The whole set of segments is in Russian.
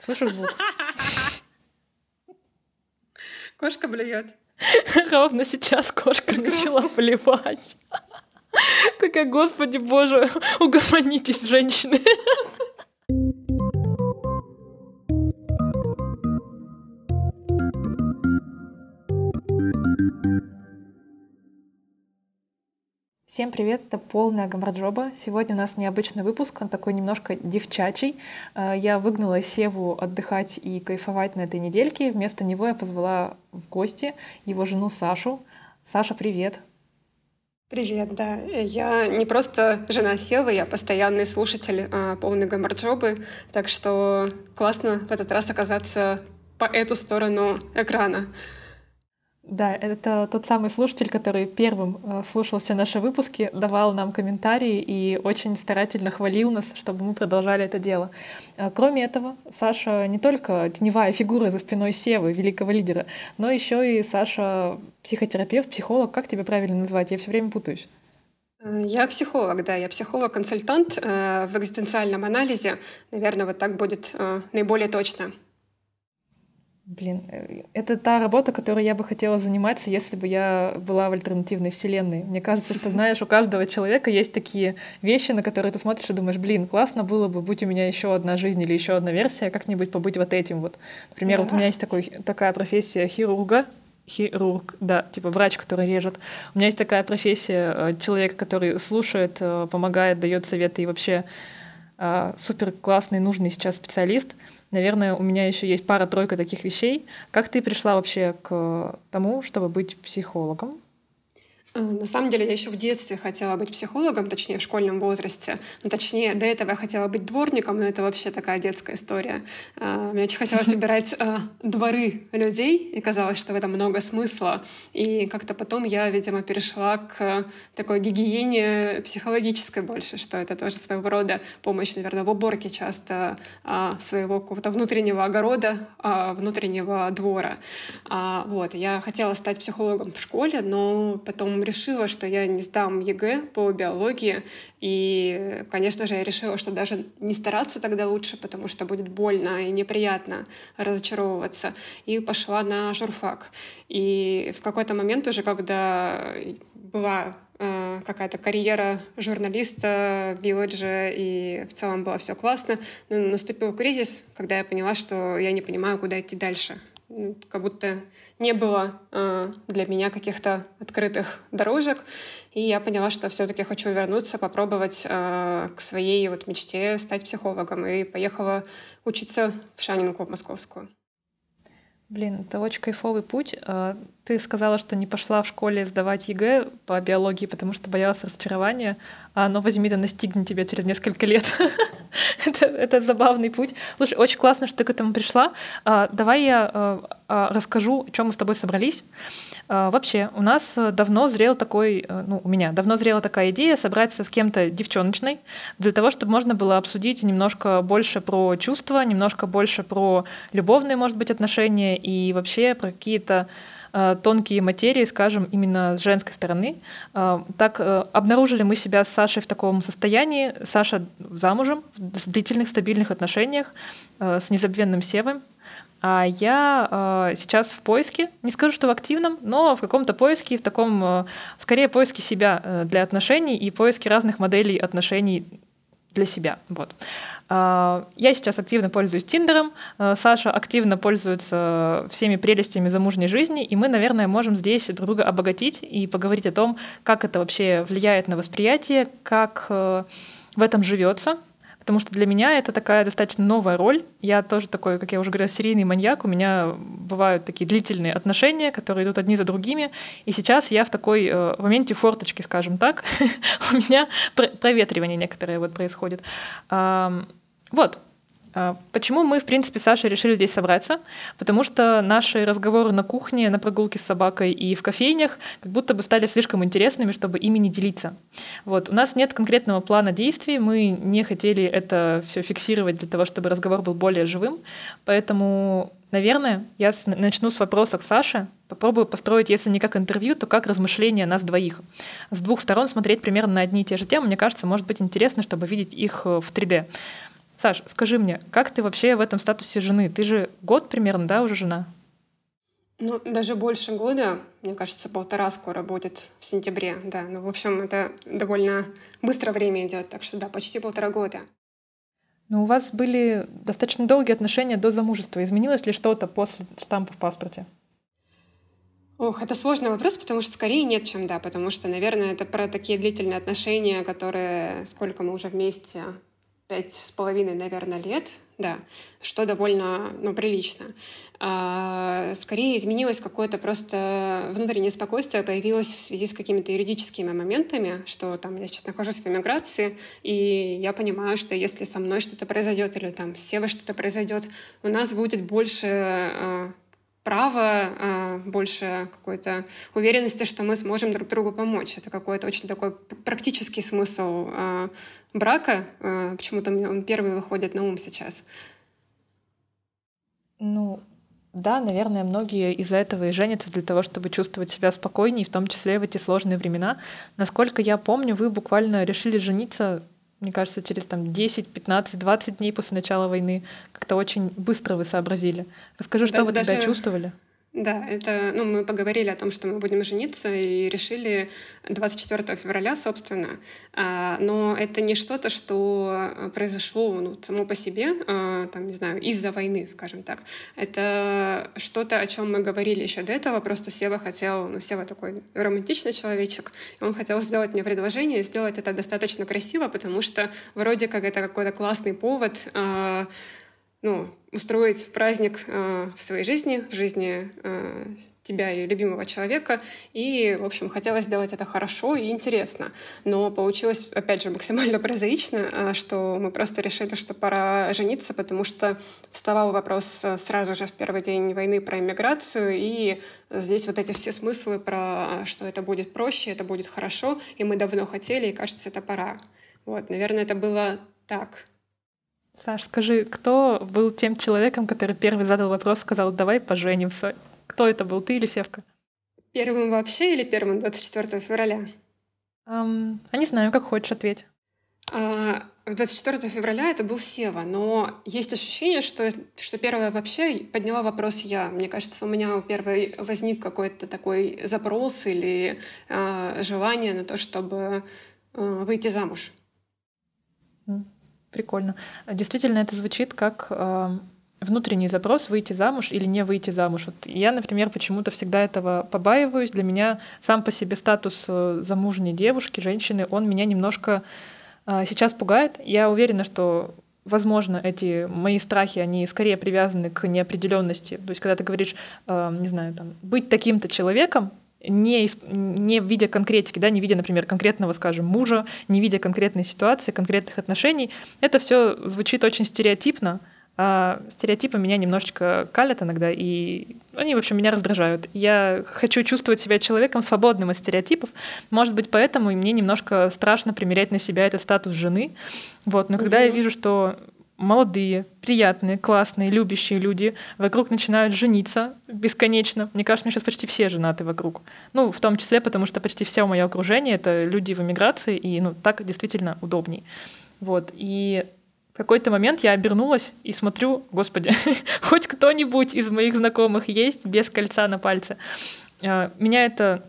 Слышишь звук? Кошка блюет. Ровно сейчас кошка начала поливать. Такая, господи боже, угомонитесь, женщины. Всем привет, это полная гамарджоба. Сегодня у нас необычный выпуск, он такой немножко девчачий. Э, я выгнала Севу отдыхать и кайфовать на этой недельке. Вместо него я позвала в гости его жену Сашу. Саша, привет. Привет, да. Я не просто жена Севы, я постоянный слушатель а, полной гамарджобы, так что классно в этот раз оказаться по эту сторону экрана. Да, это тот самый слушатель, который первым э, слушал все наши выпуски, давал нам комментарии и очень старательно хвалил нас, чтобы мы продолжали это дело. А, кроме этого, Саша не только теневая фигура за спиной Севы, великого лидера, но еще и Саша психотерапевт, психолог. Как тебя правильно назвать? Я все время путаюсь. Э, я психолог, да, я психолог-консультант э, в экзистенциальном анализе. Наверное, вот так будет наиболее точно. Блин, э, это та работа, которой я бы хотела заниматься, если бы я была в альтернативной вселенной. Мне кажется, что, знаешь, у каждого человека есть такие вещи, на которые ты смотришь и думаешь, блин, классно было бы, будь у меня еще одна жизнь или еще одна версия, как-нибудь побыть вот этим вот. Например, да. вот у меня есть такой, такая профессия хирурга, хирург, да, типа врач, который режет. У меня есть такая профессия э, человек, который слушает, э, помогает, дает советы и вообще супер классный, нужный сейчас специалист — Наверное, у меня еще есть пара-тройка таких вещей. Как ты пришла вообще к тому, чтобы быть психологом? Э, на самом деле я еще в детстве хотела быть психологом, точнее в школьном возрасте. Ну, точнее, до этого я хотела быть дворником, но это вообще такая детская история. Э, мне очень хотелось убирать э, дворы людей, и казалось, что в этом много смысла. И как-то потом я, видимо, перешла к такой гигиене психологической больше, что это тоже своего рода помощь, наверное, в уборке часто своего какого-то внутреннего огорода, внутреннего двора. Вот. Я хотела стать психологом в школе, но потом решила, что я не сдам ЕГЭ по биологии. И, конечно же, я решила, что даже не стараться тогда лучше, потому что будет больно и неприятно разочаровываться. И пошла на журфак. И в какой-то момент уже, когда была э, какая-то карьера журналиста в Village е, и в целом было все классно. Но наступил кризис, когда я поняла, что я не понимаю, куда идти дальше как будто не было э, для меня каких-то открытых дорожек. И я поняла, что все-таки хочу вернуться, попробовать э, к своей вот мечте стать психологом. И поехала учиться в Шанинку московскую. Блин, это очень кайфовый путь. А, ты сказала, что не пошла в школе сдавать ЕГЭ по биологии, потому что боялась разочарования, а оно возьми да настигнет тебя через несколько лет. это, забавный путь. Слушай, очень классно, что ты к этому пришла. А, давай я а, расскажу, о чем мы с тобой собрались. А, вообще, у нас давно зрел такой, э, ну, у меня давно зрела такая идея собраться с кем-то девчоночной, для того, чтобы можно было обсудить немножко больше про чувства, немножко больше про любовные, может быть, отношения и вообще про какие-то э, тонкие материи, скажем, именно с женской стороны. Э, так обнаружили мы себя с Сашей в таком состоянии. Саша замужем, в длительных, стабильных отношениях с незабвенным Севой. А я э, сейчас в поиске, не скажу, что в активном, но в каком-то поиске, в таком, э, скорее, поиске себя э, для отношений и поиске разных моделей отношений для себя. Вот. Э, я сейчас активно пользуюсь Тиндером, э, Саша активно пользуется всеми прелестями замужней жизни, и мы, наверное, можем здесь друг друга обогатить и поговорить о том, как это вообще влияет на восприятие, как э, в этом живется, потому что для меня это такая достаточно новая роль. Я тоже такой, как я уже говорила, серийный маньяк. У меня бывают такие длительные отношения, которые идут одни за другими. И сейчас я в такой э, моменте форточки, скажем так. У меня проветривание некоторое вот происходит. Вот, почему мы, в принципе, с Сашей решили здесь собраться? Потому что наши разговоры на кухне, на прогулке с собакой и в кофейнях как будто бы стали слишком интересными, чтобы ими не делиться. Вот. У нас нет конкретного плана действий, мы не хотели это все фиксировать для того, чтобы разговор был более живым. Поэтому, наверное, я начну с вопроса к Саше, попробую построить, если не как интервью, то как размышления нас двоих. С двух сторон смотреть примерно на одни и те же темы, мне кажется, может быть интересно, чтобы видеть их в 3D. Саш, скажи мне, как ты вообще в этом статусе жены? Ты же год примерно, да, уже жена? Ну, даже больше года, мне кажется, полтора скоро будет в сентябре, да. Ну, в общем, это довольно быстро время идет, так что да, почти полтора года. Но у вас были достаточно долгие отношения до замужества. Изменилось ли что-то после штампа в паспорте? Ох, это сложный вопрос, потому что скорее нет, чем да, потому что, наверное, это про такие длительные отношения, которые сколько мы уже вместе, пять с половиной, наверное, лет, да, что довольно, ну, прилично. А, скорее изменилось какое-то просто внутреннее спокойствие, появилось в связи с какими-то юридическими моментами, что там я сейчас нахожусь в эмиграции, и я понимаю, что если со мной что-то произойдет или там с Севой что-то произойдет, у нас будет больше а, право, а, больше какой-то уверенности, что мы сможем друг другу помочь. Это какой-то очень такой практический смысл а, брака. А, почему-то он первый выходит на ум сейчас. Ну, да, наверное, многие из-за этого и женятся для того, чтобы чувствовать себя спокойнее, в том числе в эти сложные времена. Насколько я помню, вы буквально решили жениться мне кажется, через там 10, 15, 20 дней после начала войны как-то очень быстро вы сообразили. Расскажи, что да, вы даже... тогда чувствовали? Да, это, ну, мы поговорили о том, что мы будем жениться, и решили 24 февраля, собственно. А, но это не что-то, что произошло ну, само по себе, а, там, не знаю, из-за войны, скажем так. Это что-то, о чем мы говорили еще до этого. Просто Сева хотел, ну, Сева такой романтичный человечек, и он хотел сделать мне предложение, сделать это достаточно красиво, потому что вроде как это какой-то классный повод а, ну, устроить праздник э, в своей жизни, в жизни э, тебя и любимого человека. И, в общем, хотелось сделать это хорошо и интересно. Но получилось, опять же, максимально прозаично, э, что мы просто решили, что пора жениться, потому что вставал вопрос э, сразу же в первый день войны про иммиграцию, и здесь вот эти все смыслы про, что это будет проще, это будет хорошо, и мы давно хотели, и кажется, это пора. Вот, наверное, это было так. Саш, скажи, кто был тем человеком, который первый задал вопрос, сказал, давай поженимся? Кто это был, ты или Севка? Первым вообще или первым 24 февраля? Um, а не знаю, как хочешь, ответь. Uh, 24 февраля это был Сева, но есть ощущение, что, что первая вообще подняла вопрос я. Мне кажется, у меня первый возник какой-то такой запрос или uh, желание на то, чтобы uh, выйти замуж. Прикольно. Действительно, это звучит как э, внутренний запрос выйти замуж или не выйти замуж. Вот я, например, почему-то всегда этого побаиваюсь. Для меня сам по себе статус э, замужней девушки, женщины, он меня немножко э, сейчас пугает. Я уверена, что возможно, эти мои страхи, они скорее привязаны к неопределенности. То есть, когда ты говоришь, э, не знаю, там, быть таким-то человеком, не, не видя конкретики, да, не видя, например, конкретного, скажем, мужа, не видя конкретной ситуации, конкретных отношений, это все звучит очень стереотипно, а стереотипы меня немножечко калят иногда, и они, в общем, меня раздражают. Я хочу чувствовать себя человеком свободным от стереотипов. Может быть, поэтому и мне немножко страшно примерять на себя этот статус жены. Вот. Но угу. когда я вижу, что молодые, приятные, классные, любящие люди вокруг начинают жениться бесконечно. Мне кажется, мне сейчас почти все женаты вокруг. Ну, в том числе, потому что почти все мое окружение — это люди в эмиграции, и ну, так действительно удобней. Вот. И в какой-то момент я обернулась и смотрю, господи, хоть кто-нибудь из моих знакомых есть без кольца на пальце. А, меня это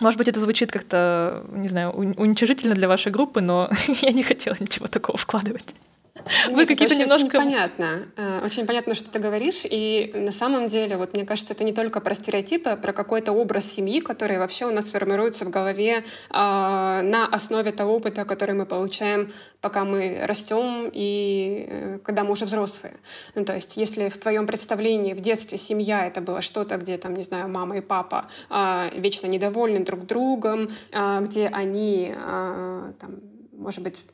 может быть, это звучит как-то, не знаю, уничижительно для вашей группы, но я не хотела ничего такого вкладывать. Вы какие-то немножко... Очень понятно. Э, очень понятно, что ты говоришь. И на самом деле, вот мне кажется, это не только про стереотипы, а про какой-то образ семьи, который вообще у нас формируется в голове а, на основе того опыта, который мы получаем, пока мы растем и э, когда мы уже взрослые. Ну, то есть, если в твоем представлении в детстве семья это было что-то, где там, не знаю, мама и папа а, вечно недовольны друг другом, а, где они там, может быть,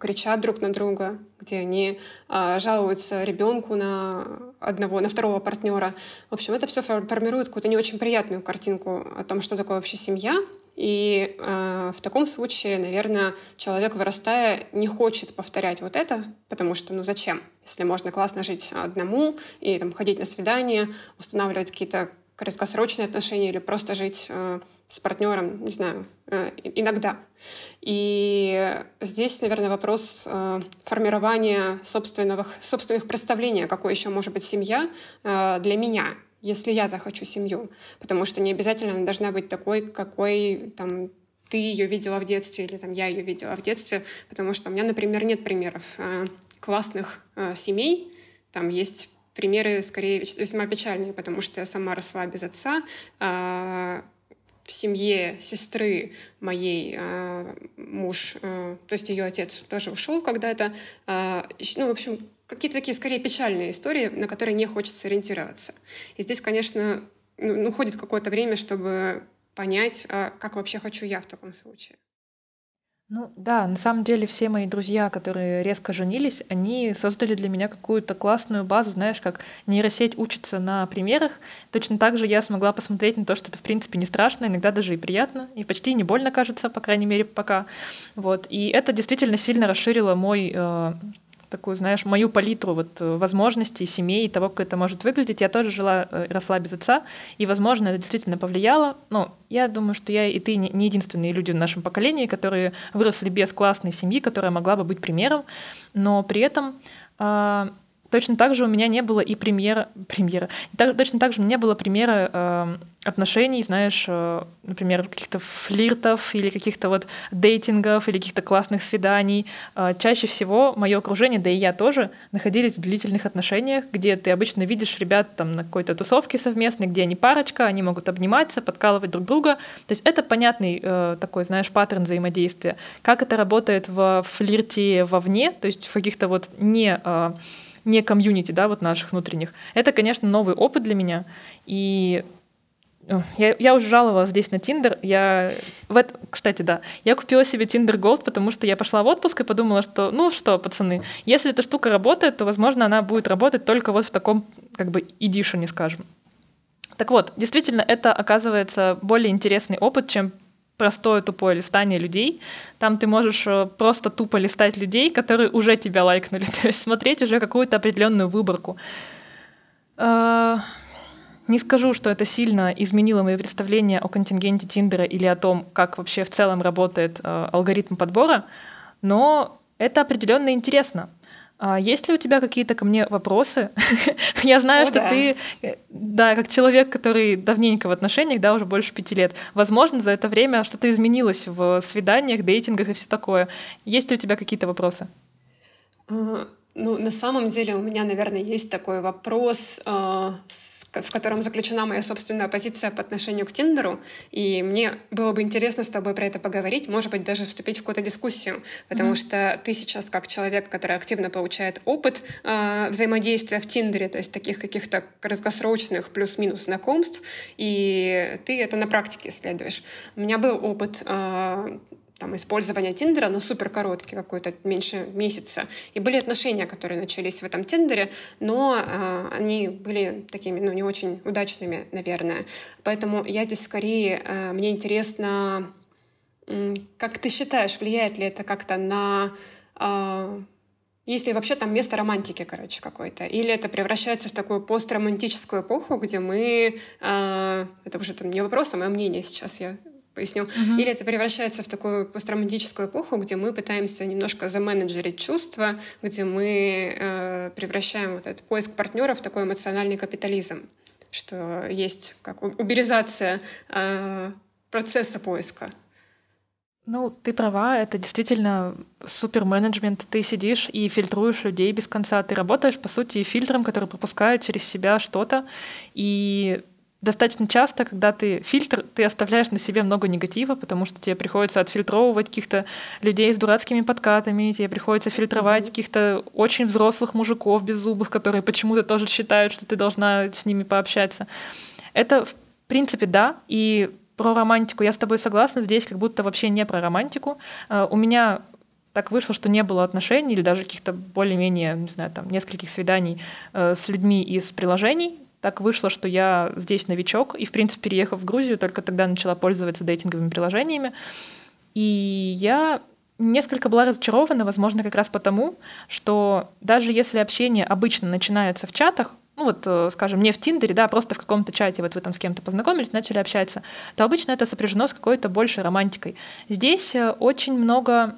кричат друг на друга, где они э, жалуются ребенку на одного, на второго партнера. В общем, это все формирует какую-то не очень приятную картинку о том, что такое вообще семья. И э, в таком случае, наверное, человек, вырастая, не хочет повторять вот это, потому что, ну зачем, если можно классно жить одному и там, ходить на свидание, устанавливать какие-то краткосрочные отношения или просто жить э, с партнером, не знаю, э, иногда. И здесь, наверное, вопрос э, формирования собственных, собственных представлений, какой еще может быть семья э, для меня, если я захочу семью. Потому что не обязательно она должна быть такой, какой там ты ее видела в детстве или там я ее видела в детстве, потому что у меня, например, нет примеров э, классных э, семей, там есть примеры скорее весьма печальные, потому что я сама росла без отца, э, в семье сестры моей э, муж, э, то есть ее отец тоже ушел когда-то, ну, в общем, какие-то такие скорее печальные истории, на которые не хочется ориентироваться. И здесь, конечно, ну, уходит какое-то время, чтобы понять, а как вообще хочу я в таком случае. Ну да, на самом деле все мои друзья, которые резко женились, они создали для меня какую-то классную базу, знаешь, как нейросеть учится на примерах. Точно так же я смогла посмотреть на то, что это в принципе не страшно, иногда даже и приятно, и почти не больно кажется, по крайней мере, пока. Вот. И это действительно сильно расширило мой э, такую, знаешь, мою палитру вот э, возможностей, семей, того, как это может выглядеть. Я тоже жила, э, росла без отца, и, возможно, это действительно повлияло. Но я думаю, что я и ты не единственные люди в нашем поколении, которые выросли без классной семьи, которая могла бы быть примером, но при этом а, Точно так же у меня не было и премьера, премьера. Так, точно так же у меня не было примера э, отношений, знаешь, э, например, каких-то флиртов или каких-то вот дейтингов или каких-то классных свиданий. Э, чаще всего мое окружение, да и я тоже, находились в длительных отношениях, где ты обычно видишь ребят там на какой-то тусовке совместной, где они парочка, они могут обниматься, подкалывать друг друга. То есть это понятный э, такой, знаешь, паттерн взаимодействия. Как это работает в флирте вовне, то есть в каких-то вот не э, не комьюнити, да, вот наших внутренних. Это, конечно, новый опыт для меня. И я, я уже жаловалась здесь на Тиндер. Я, в это, кстати, да, я купила себе Tinder Gold, потому что я пошла в отпуск и подумала, что, ну что, пацаны, если эта штука работает, то, возможно, она будет работать только вот в таком, как бы, эдишене, скажем. Так вот, действительно, это оказывается более интересный опыт, чем простое тупое листание людей. Там ты можешь э, просто тупо листать людей, которые уже тебя лайкнули, то есть смотреть уже какую-то определенную выборку. Э, не скажу, что это сильно изменило мои представления о контингенте Тиндера или о том, как вообще в целом работает э, алгоритм подбора, но это определенно интересно. А есть ли у тебя какие-то ко мне вопросы? Я знаю, О, что да. ты, да, как человек, который давненько в отношениях, да, уже больше пяти лет. Возможно, за это время что-то изменилось в свиданиях, дейтингах и все такое. Есть ли у тебя какие-то вопросы? А, ну, на самом деле у меня, наверное, есть такой вопрос, э, в котором заключена моя собственная позиция по отношению к Тиндеру, и мне было бы интересно с тобой про это поговорить, может быть, даже вступить в какую-то дискуссию, потому mm-hmm. что ты сейчас как человек, который активно получает опыт э, взаимодействия в Тиндере, то есть таких каких-то краткосрочных плюс-минус знакомств, и ты это на практике исследуешь. У меня был опыт э, там, использования Тиндера, но супер короткий какой-то, меньше месяца. И были отношения, которые начались в этом Тиндере, но э, они были такими, ну, не очень удачными, наверное. Поэтому я здесь скорее, э, мне интересно, как ты считаешь, влияет ли это как-то на... Э, есть ли вообще там место романтики, короче, какой-то? Или это превращается в такую постромантическую эпоху, где мы... Э, это уже там не вопрос, а мое мнение сейчас я поясню. Угу. Или это превращается в такую постромантическую эпоху, где мы пытаемся немножко заменеджерить чувства, где мы э, превращаем вот этот поиск партнера в такой эмоциональный капитализм, что есть как уберизация э, процесса поиска. Ну, ты права, это действительно супер менеджмент. Ты сидишь и фильтруешь людей без конца. Ты работаешь, по сути, фильтром, который пропускает через себя что-то. И достаточно часто, когда ты фильтр, ты оставляешь на себе много негатива, потому что тебе приходится отфильтровывать каких-то людей с дурацкими подкатами, тебе приходится фильтровать mm-hmm. каких-то очень взрослых мужиков беззубых, которые почему-то тоже считают, что ты должна с ними пообщаться. Это, в принципе, да, и про романтику я с тобой согласна, здесь как будто вообще не про романтику. Uh, у меня так вышло, что не было отношений или даже каких-то более-менее, не знаю, там, нескольких свиданий э, с людьми из приложений, так вышло, что я здесь новичок, и, в принципе, переехав в Грузию, только тогда начала пользоваться дейтинговыми приложениями. И я несколько была разочарована, возможно, как раз потому, что даже если общение обычно начинается в чатах, ну вот, э, скажем, не в Тиндере, да, а просто в каком-то чате вот вы там с кем-то познакомились, начали общаться, то обычно это сопряжено с какой-то большей романтикой. Здесь э, очень много,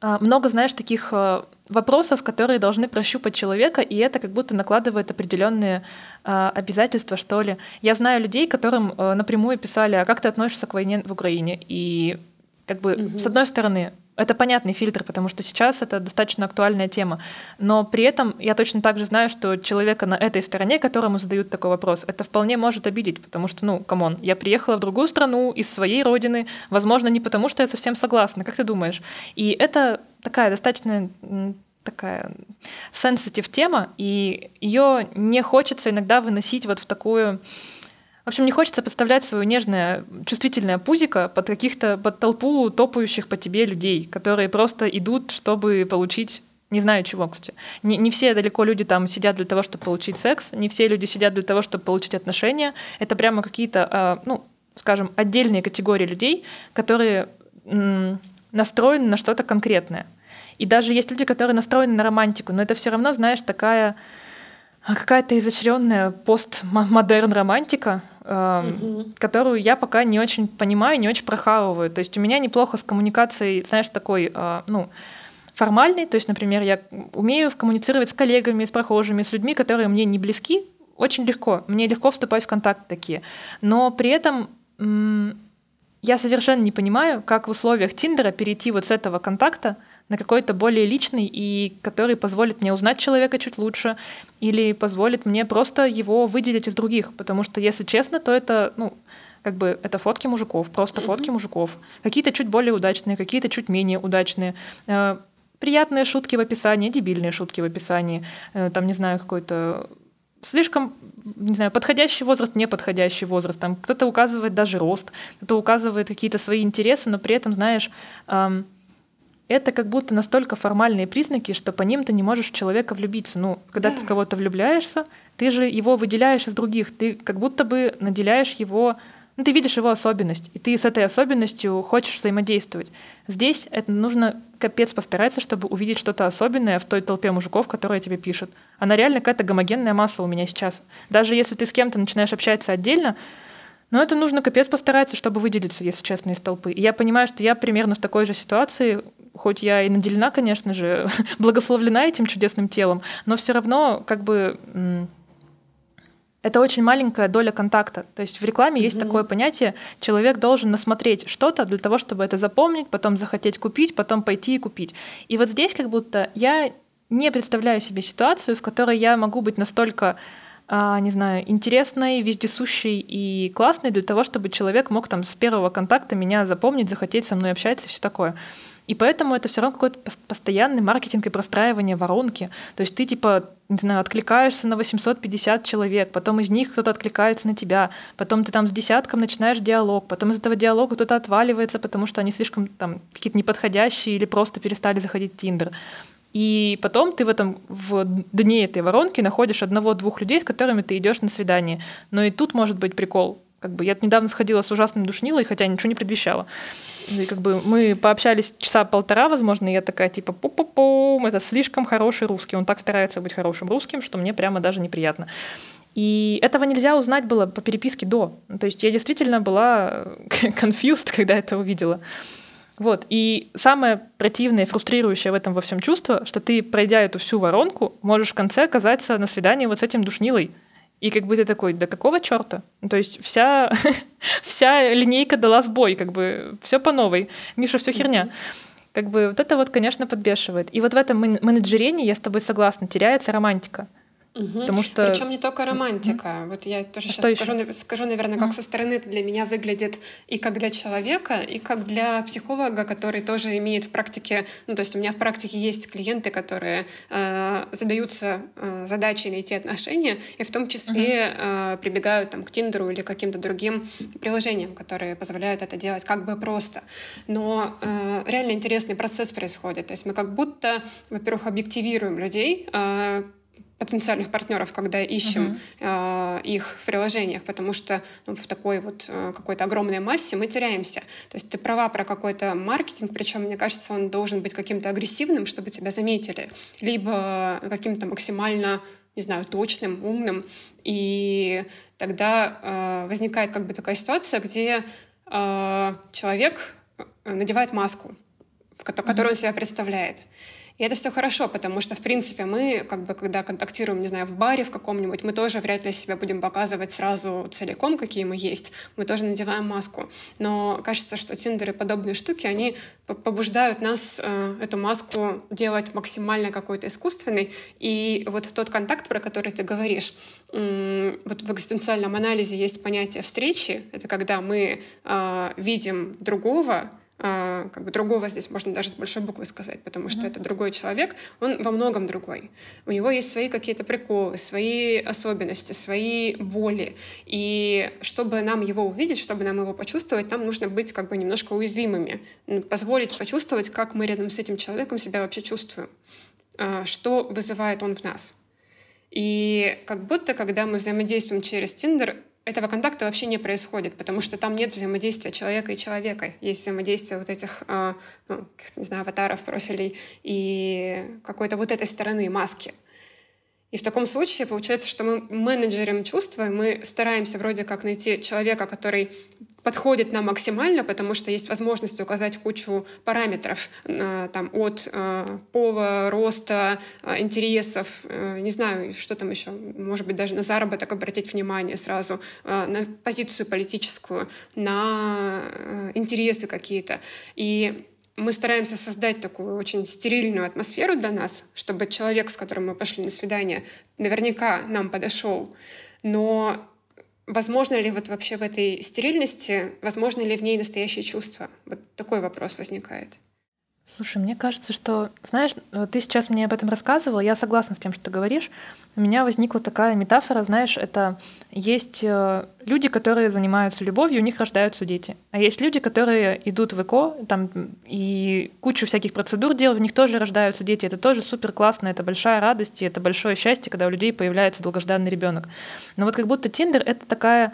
а, много, знаешь, таких э, вопросов, которые должны прощупать человека, и это как будто накладывает определенные э, обязательства, что ли. Я знаю людей, которым э, напрямую писали, а как ты относишься к войне в Украине? И как бы, mm-hmm. с одной стороны, это понятный фильтр, потому что сейчас это достаточно актуальная тема. Но при этом я точно так же знаю, что человека на этой стороне, которому задают такой вопрос, это вполне может обидеть, потому что, ну, come on, я приехала в другую страну из своей родины, возможно, не потому что я совсем согласна, как ты думаешь? И это такая достаточно такая sensitive тема, и ее не хочется иногда выносить вот в такую в общем, не хочется подставлять свое нежное, чувствительное пузико под каких-то, под толпу топающих по тебе людей, которые просто идут, чтобы получить не знаю чего, кстати. Не, не все далеко люди там сидят для того, чтобы получить секс, не все люди сидят для того, чтобы получить отношения. Это прямо какие-то, э, ну, скажем, отдельные категории людей, которые настроены на что-то конкретное. И даже есть люди, которые настроены на романтику, но это все равно, знаешь, такая какая-то изощренная постмодерн романтика, угу. которую я пока не очень понимаю, не очень прохавываю. То есть у меня неплохо с коммуникацией, знаешь, такой, а, ну, формальный. То есть, например, я умею коммуницировать с коллегами, с прохожими, с людьми, которые мне не близки, очень легко. Мне легко вступать в контакт такие. Но при этом я совершенно не понимаю, как в условиях Тиндера перейти вот с этого контакта на какой-то более личный и который позволит мне узнать человека чуть лучше или позволит мне просто его выделить из других, потому что, если честно, то это, ну, как бы это фотки мужиков, просто фотки мужиков. Какие-то чуть более удачные, какие-то чуть менее удачные. Э, приятные шутки в описании, дебильные шутки в описании, э, там, не знаю, какой-то слишком, не знаю, подходящий возраст, неподходящий возраст. Там кто-то указывает даже рост, кто-то указывает какие-то свои интересы, но при этом, знаешь, эм, это как будто настолько формальные признаки, что по ним ты не можешь в человека влюбиться. Ну, когда да. ты в кого-то влюбляешься, ты же его выделяешь из других, ты как будто бы наделяешь его, ну, ты видишь его особенность, и ты с этой особенностью хочешь взаимодействовать. Здесь это нужно капец постараться, чтобы увидеть что-то особенное в той толпе мужиков, которые тебе пишут. Она реально какая-то гомогенная масса у меня сейчас. Даже если ты с кем-то начинаешь общаться отдельно, но это нужно капец постараться, чтобы выделиться, если честно, из толпы. И я понимаю, что я примерно в такой же ситуации, хоть я и наделена, конечно же, благословлена этим чудесным телом, но все равно как бы это очень маленькая доля контакта. То есть в рекламе mm-hmm. есть такое понятие, человек должен насмотреть что-то для того, чтобы это запомнить, потом захотеть купить, потом пойти и купить. И вот здесь как будто я не представляю себе ситуацию, в которой я могу быть настолько а, не знаю, интересной, вездесущей и классной для того, чтобы человек мог там с первого контакта меня запомнить, захотеть со мной общаться и все такое. И поэтому это все равно какой-то постоянный маркетинг и простраивание воронки. То есть ты типа, не знаю, откликаешься на 850 человек, потом из них кто-то откликается на тебя, потом ты там с десятком начинаешь диалог, потом из этого диалога кто-то отваливается, потому что они слишком там какие-то неподходящие или просто перестали заходить в Тиндер. И потом ты в этом в дне этой воронки находишь одного-двух людей, с которыми ты идешь на свидание. Но и тут может быть прикол. Как бы я недавно сходила с ужасным душнилой, хотя ничего не предвещала. И как бы мы пообщались часа полтора, возможно, и я такая типа пу-пу-пу, это слишком хороший русский. Он так старается быть хорошим русским, что мне прямо даже неприятно. И этого нельзя узнать было по переписке до. То есть я действительно была confused, когда это увидела. Вот. И самое противное фрустрирующее в этом во всем чувство, что ты, пройдя эту всю воронку, можешь в конце оказаться на свидании вот с этим душнилой. И как бы ты такой, да какого черта? Ну, то есть вся, вся линейка дала сбой, как бы все по новой. Миша, все херня. Как бы вот это вот, конечно, подбешивает. И вот в этом менеджерении, я с тобой согласна, теряется романтика. Угу. Потому что... Причем не только романтика. Угу. Вот я тоже а сейчас скажу, скажу, наверное, как угу. со стороны это для меня выглядит и как для человека, и как для психолога, который тоже имеет в практике, ну то есть у меня в практике есть клиенты, которые э, задаются э, задачей найти отношения, и в том числе угу. э, прибегают там к Тиндеру или каким-то другим приложениям, которые позволяют это делать как бы просто. Но э, реально интересный процесс происходит. То есть мы как будто, во-первых, объективируем людей, э, потенциальных партнеров, когда ищем uh-huh. э, их в приложениях, потому что ну, в такой вот э, какой-то огромной массе мы теряемся. То есть ты права про какой-то маркетинг, причем, мне кажется, он должен быть каким-то агрессивным, чтобы тебя заметили, либо каким-то максимально не знаю, точным, умным. И тогда возникает как бы такая ситуация, где человек надевает маску, которую он себя представляет. И это все хорошо, потому что, в принципе, мы, как бы, когда контактируем, не знаю, в баре в каком-нибудь, мы тоже вряд ли себя будем показывать сразу целиком, какие мы есть. Мы тоже надеваем маску. Но кажется, что Тиндер и подобные штуки, они побуждают нас э, эту маску делать максимально какой-то искусственной. И вот тот контакт, про который ты говоришь, э, вот в экзистенциальном анализе есть понятие встречи. Это когда мы э, видим другого, как бы другого здесь можно даже с большой буквы сказать, потому что mm-hmm. это другой человек, он во многом другой. У него есть свои какие-то приколы, свои особенности, свои боли. И чтобы нам его увидеть, чтобы нам его почувствовать, нам нужно быть как бы немножко уязвимыми, позволить почувствовать, как мы рядом с этим человеком себя вообще чувствуем, а, что вызывает он в нас. И как будто, когда мы взаимодействуем через Тиндер, этого контакта вообще не происходит, потому что там нет взаимодействия человека и человека. Есть взаимодействие вот этих, э, ну, не знаю, аватаров, профилей и какой-то вот этой стороны маски. И в таком случае получается, что мы менеджерим чувства, мы стараемся вроде как найти человека, который подходит нам максимально, потому что есть возможность указать кучу параметров э, там, от э, пола, роста, э, интересов, не знаю, что там еще, может быть, даже на заработок обратить внимание сразу, на позицию политическую, на интересы какие-то. И мы стараемся создать такую очень стерильную атмосферу для нас, чтобы человек, с которым мы пошли на свидание, наверняка нам подошел. Но возможно ли вот вообще в этой стерильности, возможно ли в ней настоящее чувство? Вот такой вопрос возникает. Слушай, мне кажется, что, знаешь, ты сейчас мне об этом рассказывала, я согласна с тем, что ты говоришь. У меня возникла такая метафора, знаешь, это есть э, люди, которые занимаются любовью, у них рождаются дети. А есть люди, которые идут в ЭКО, там и кучу всяких процедур делают, у них тоже рождаются дети. Это тоже супер классно, это большая радость, и это большое счастье, когда у людей появляется долгожданный ребенок. Но вот как будто Тиндер — это такая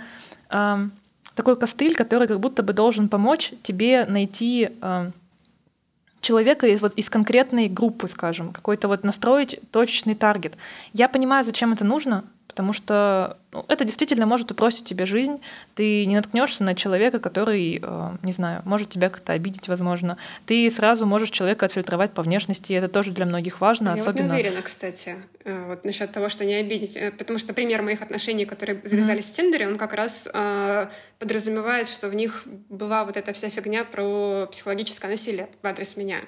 э, такой костыль, который как будто бы должен помочь тебе найти э, человека из, вот, из конкретной группы, скажем, какой-то вот настроить точечный таргет. Я понимаю, зачем это нужно, потому что ну, это действительно может упростить тебе жизнь. Ты не наткнешься на человека, который, э, не знаю, может тебя как-то обидеть, возможно. Ты сразу можешь человека отфильтровать по внешности, и это тоже для многих важно, Я особенно. Вот не уверена, кстати, э, вот насчет того, что не обидеть, э, потому что пример моих отношений, которые завязались mm-hmm. в Тиндере, он как раз э, подразумевает, что в них была вот эта вся фигня про психологическое насилие в адрес меня.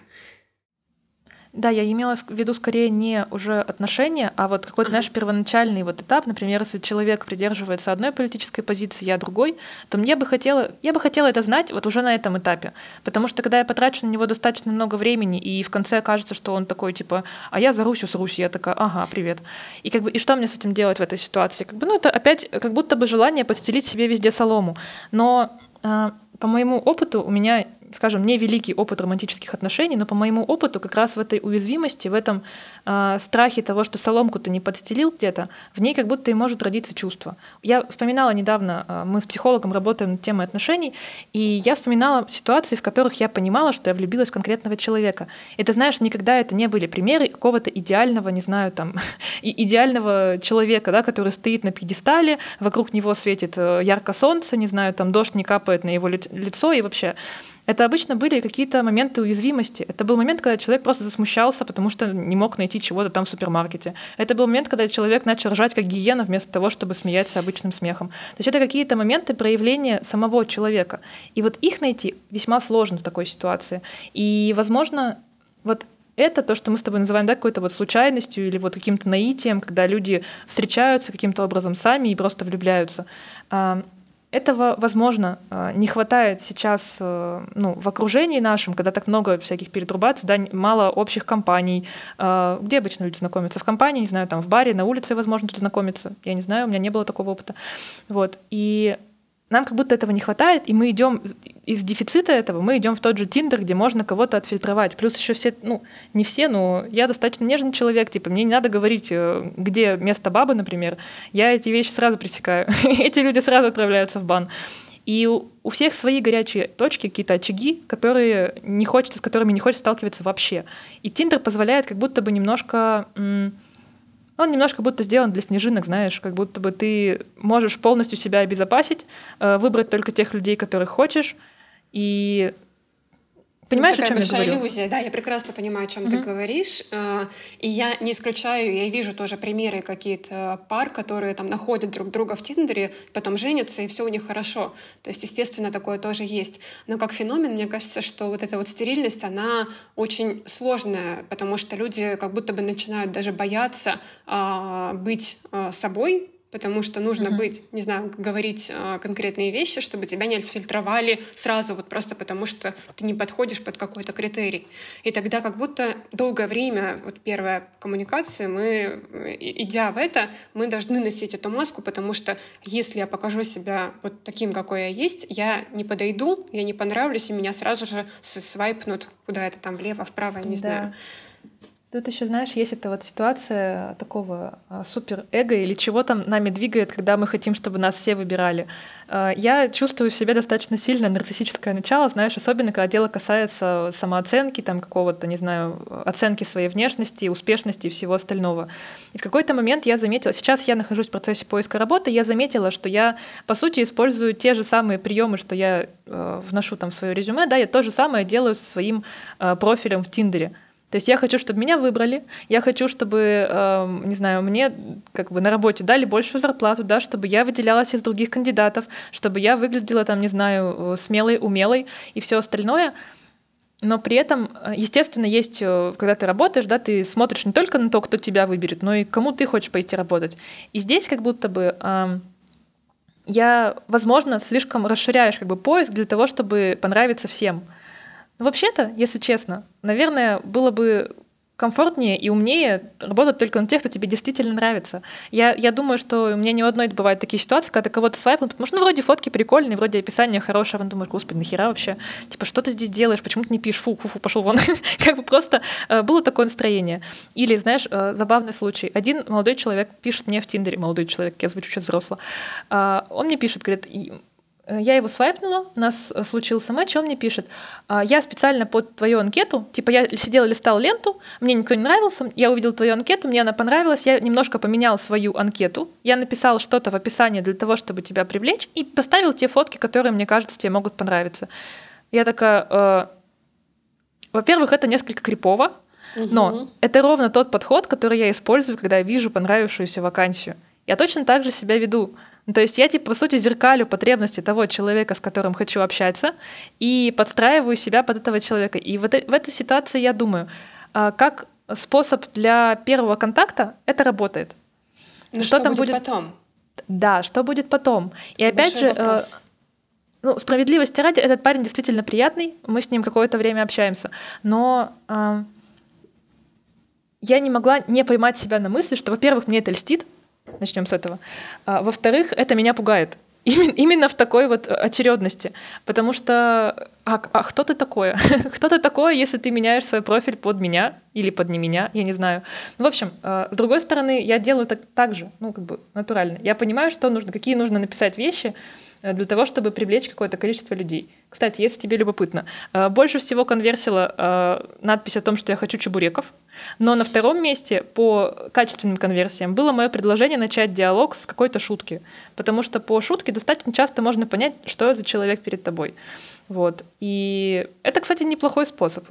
Да, я имела в виду скорее не уже отношения, а вот какой-то наш первоначальный вот этап. Например, если человек придерживается одной политической позиции, я другой, то мне бы хотела, я бы хотела это знать вот уже на этом этапе. Потому что когда я потрачу на него достаточно много времени, и в конце окажется, что он такой, типа, а я за Русью с Руси, я такая, ага, привет. И как бы, и что мне с этим делать в этой ситуации? Как бы, ну, это опять как будто бы желание подстелить себе везде солому. Но э, по моему опыту у меня скажем, не великий опыт романтических отношений, но по моему опыту как раз в этой уязвимости, в этом э, страхе того, что соломку ты не подстелил где-то, в ней как будто и может родиться чувство. Я вспоминала недавно, э, мы с психологом работаем над темой отношений, и я вспоминала ситуации, в которых я понимала, что я влюбилась в конкретного человека. Это, знаешь, никогда это не были примеры какого-то идеального, не знаю, там, идеального человека, да, который стоит на пьедестале, вокруг него светит э, ярко солнце, не знаю, там дождь не капает на его лицо, и вообще это обычно были какие-то моменты уязвимости. Это был момент, когда человек просто засмущался, потому что не мог найти чего-то там в супермаркете. Это был момент, когда человек начал ржать как гиена вместо того, чтобы смеяться обычным смехом. То есть это какие-то моменты проявления самого человека. И вот их найти весьма сложно в такой ситуации. И, возможно, вот это то, что мы с тобой называем да, какой-то вот случайностью или вот каким-то наитием, когда люди встречаются каким-то образом сами и просто влюбляются. Этого, возможно, э, не хватает сейчас э, ну, в окружении нашем, когда так много всяких перетрубаций, да, мало общих компаний. Э, где обычно люди знакомятся? В компании, не знаю, там в баре, на улице, возможно, тут знакомиться. Я не знаю, у меня не было такого опыта. Вот. И нам как будто этого не хватает, и мы идем из дефицита этого, мы идем в тот же Тиндер, где можно кого-то отфильтровать. Плюс еще все, ну, не все, но я достаточно нежный человек, типа, мне не надо говорить, э, где место бабы, например. Я эти вещи сразу пресекаю. Эти люди сразу отправляются в бан. И у, всех свои горячие точки, какие-то очаги, которые не хочется, с которыми не хочется сталкиваться вообще. И Тиндер позволяет как будто бы немножко м- Он немножко будто сделан для снежинок, знаешь, как будто бы ты можешь полностью себя обезопасить, э, выбрать только тех людей, которых хочешь, и Понимаешь, Такая о чем большая я говорю? иллюзия, да, я прекрасно понимаю, о чем mm-hmm. ты говоришь, э, и я не исключаю, я вижу тоже примеры какие-то пар, которые там находят друг друга в Тиндере, потом женятся, и все у них хорошо. То есть, естественно, такое тоже есть. Но как феномен, мне кажется, что вот эта вот стерильность, она очень сложная, потому что люди как будто бы начинают даже бояться а, быть а, собой, потому что нужно mm-hmm. быть, не знаю, говорить э, конкретные вещи, чтобы тебя не отфильтровали сразу, вот просто потому что ты не подходишь под какой-то критерий. И тогда как будто долгое время, вот первая коммуникация, мы, идя в это, мы должны носить эту маску, потому что если я покажу себя вот таким, какой я есть, я не подойду, я не понравлюсь, и меня сразу же свайпнут куда это там влево, вправо, я не да. знаю. Тут еще, знаешь, есть эта вот ситуация такого а, супер-эго или чего там нами двигает, когда мы хотим, чтобы нас все выбирали. А, я чувствую в себе достаточно сильное нарциссическое начало, знаешь, особенно когда дело касается самооценки, там какого-то, не знаю, оценки своей внешности, успешности и всего остального. И в какой-то момент я заметила, сейчас я нахожусь в процессе поиска работы, я заметила, что я, по сути, использую те же самые приемы, что я э, вношу там в свое резюме, да, я то же самое делаю со своим э, профилем в Тиндере. То есть я хочу, чтобы меня выбрали, я хочу, чтобы, э, не знаю, мне как бы на работе дали большую зарплату, да, чтобы я выделялась из других кандидатов, чтобы я выглядела там, не знаю, смелой, умелой и все остальное. Но при этом, э, естественно, есть, э, когда ты работаешь, да, ты смотришь не только на то, кто тебя выберет, но и кому ты хочешь пойти работать. И здесь как будто бы э, я, возможно, слишком расширяешь как бы поиск для того, чтобы понравиться всем. Ну, вообще-то, если честно, наверное, было бы комфортнее и умнее работать только на тех, кто тебе действительно нравится. Я, я думаю, что у меня ни у одной бывают такие ситуации, когда кого-то свайпнул, потому что, ну, вроде фотки прикольные, вроде описание хорошее, а потом думаешь, господи, нахера вообще? Типа, что ты здесь делаешь? Почему ты не пишешь? Фу, фу, фу, пошел вон. как бы просто э, было такое настроение. Или, знаешь, э, забавный случай. Один молодой человек пишет мне в Тиндере, молодой человек, я звучу сейчас взросло, э, он мне пишет, говорит, я его свайпнула, у нас э, случился матч, он мне пишет, «А, я специально под твою анкету, типа я сидела, листала ленту, мне никто не нравился, я увидела твою анкету, мне она понравилась, я немножко поменял свою анкету, я написал что-то в описании для того, чтобы тебя привлечь, и поставил те фотки, которые, мне кажется, тебе могут понравиться. Я такая, э, во-первых, это несколько крипово, но угу. это ровно тот подход, который я использую, когда я вижу понравившуюся вакансию. Я точно так же себя веду. Ну, то есть я, типа, по сути, зеркалю потребности того человека, с которым хочу общаться, и подстраиваю себя под этого человека. И вот в этой ситуации я думаю, а, как способ для первого контакта это работает. Ну, что, что там будет, потом? Да, что будет потом? И опять же, э, вопрос. ну, справедливости ради, этот парень действительно приятный, мы с ним какое-то время общаемся, но э, я не могла не поймать себя на мысли, что, во-первых, мне это льстит, Начнем с этого. А, во-вторых, это меня пугает. Именно, в такой вот очередности. Потому что а, а кто ты такое? кто ты такое, если ты меняешь свой профиль под меня или под не меня, я не знаю. Ну, в общем, э, с другой стороны, я делаю так, так же, ну, как бы натурально. Я понимаю, что нужно, какие нужно написать вещи, Э, для того, чтобы привлечь какое-то количество людей. Кстати, если тебе любопытно, э, больше всего конверсила э, надпись о том, что я хочу чебуреков, но на втором месте по качественным конверсиям было мое предложение начать диалог с какой-то шутки, потому что по шутке достаточно часто можно понять, что за человек перед тобой. Вот. И это, кстати, неплохой способ.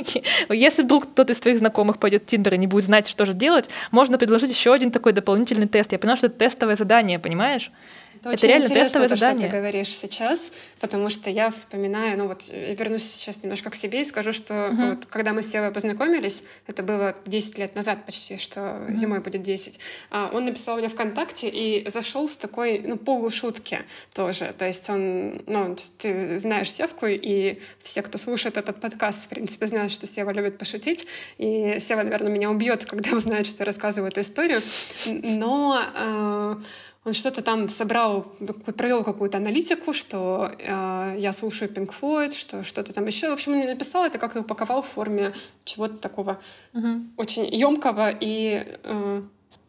Если вдруг кто-то из твоих знакомых пойдет в Тиндер и не будет знать, что же делать, можно предложить еще один такой дополнительный тест. Я понимаю, что это тестовое задание, понимаешь? Это, это реально тестовое то, задание. что ты говоришь сейчас, потому что я вспоминаю, ну вот я вернусь сейчас немножко к себе и скажу, что угу. вот, когда мы с Севой познакомились, это было 10 лет назад почти, что угу. зимой будет 10, а, он написал мне ВКонтакте и зашел с такой, ну, полушутки тоже. То есть он, ну, ты знаешь Севку, и все, кто слушает этот подкаст, в принципе, знают, что Сева любит пошутить, и Сева, наверное, меня убьет, когда узнает, что я рассказываю эту историю. Но э, он что-то там собрал, провел какую-то аналитику, что э, я слушаю Pink Floyd, что что-то там еще. В общем, он мне написал это, как-то упаковал в форме чего-то такого uh-huh. очень емкого и э,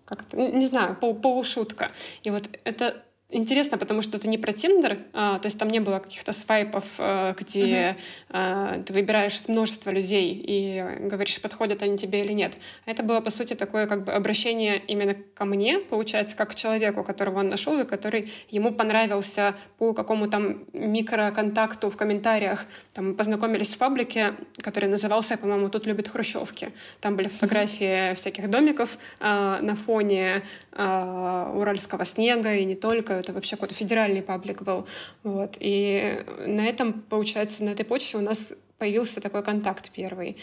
как-то, не знаю, пол, полушутка. И вот это интересно, потому что это не про Тиндер, а, то есть там не было каких-то свайпов, а, где uh-huh. а, ты выбираешь множество людей и говоришь, подходят они тебе или нет. Это было, по сути, такое как бы обращение именно ко мне, получается, как к человеку, которого он нашел и который ему понравился по какому-то микроконтакту в комментариях. Там мы познакомились в паблике, который назывался, по-моему, «Тут любят хрущевки». Там были фотографии uh-huh. всяких домиков а, на фоне уральского снега и не только это вообще какой-то федеральный паблик был. Вот. И на этом, получается, на этой почве у нас появился такой контакт первый.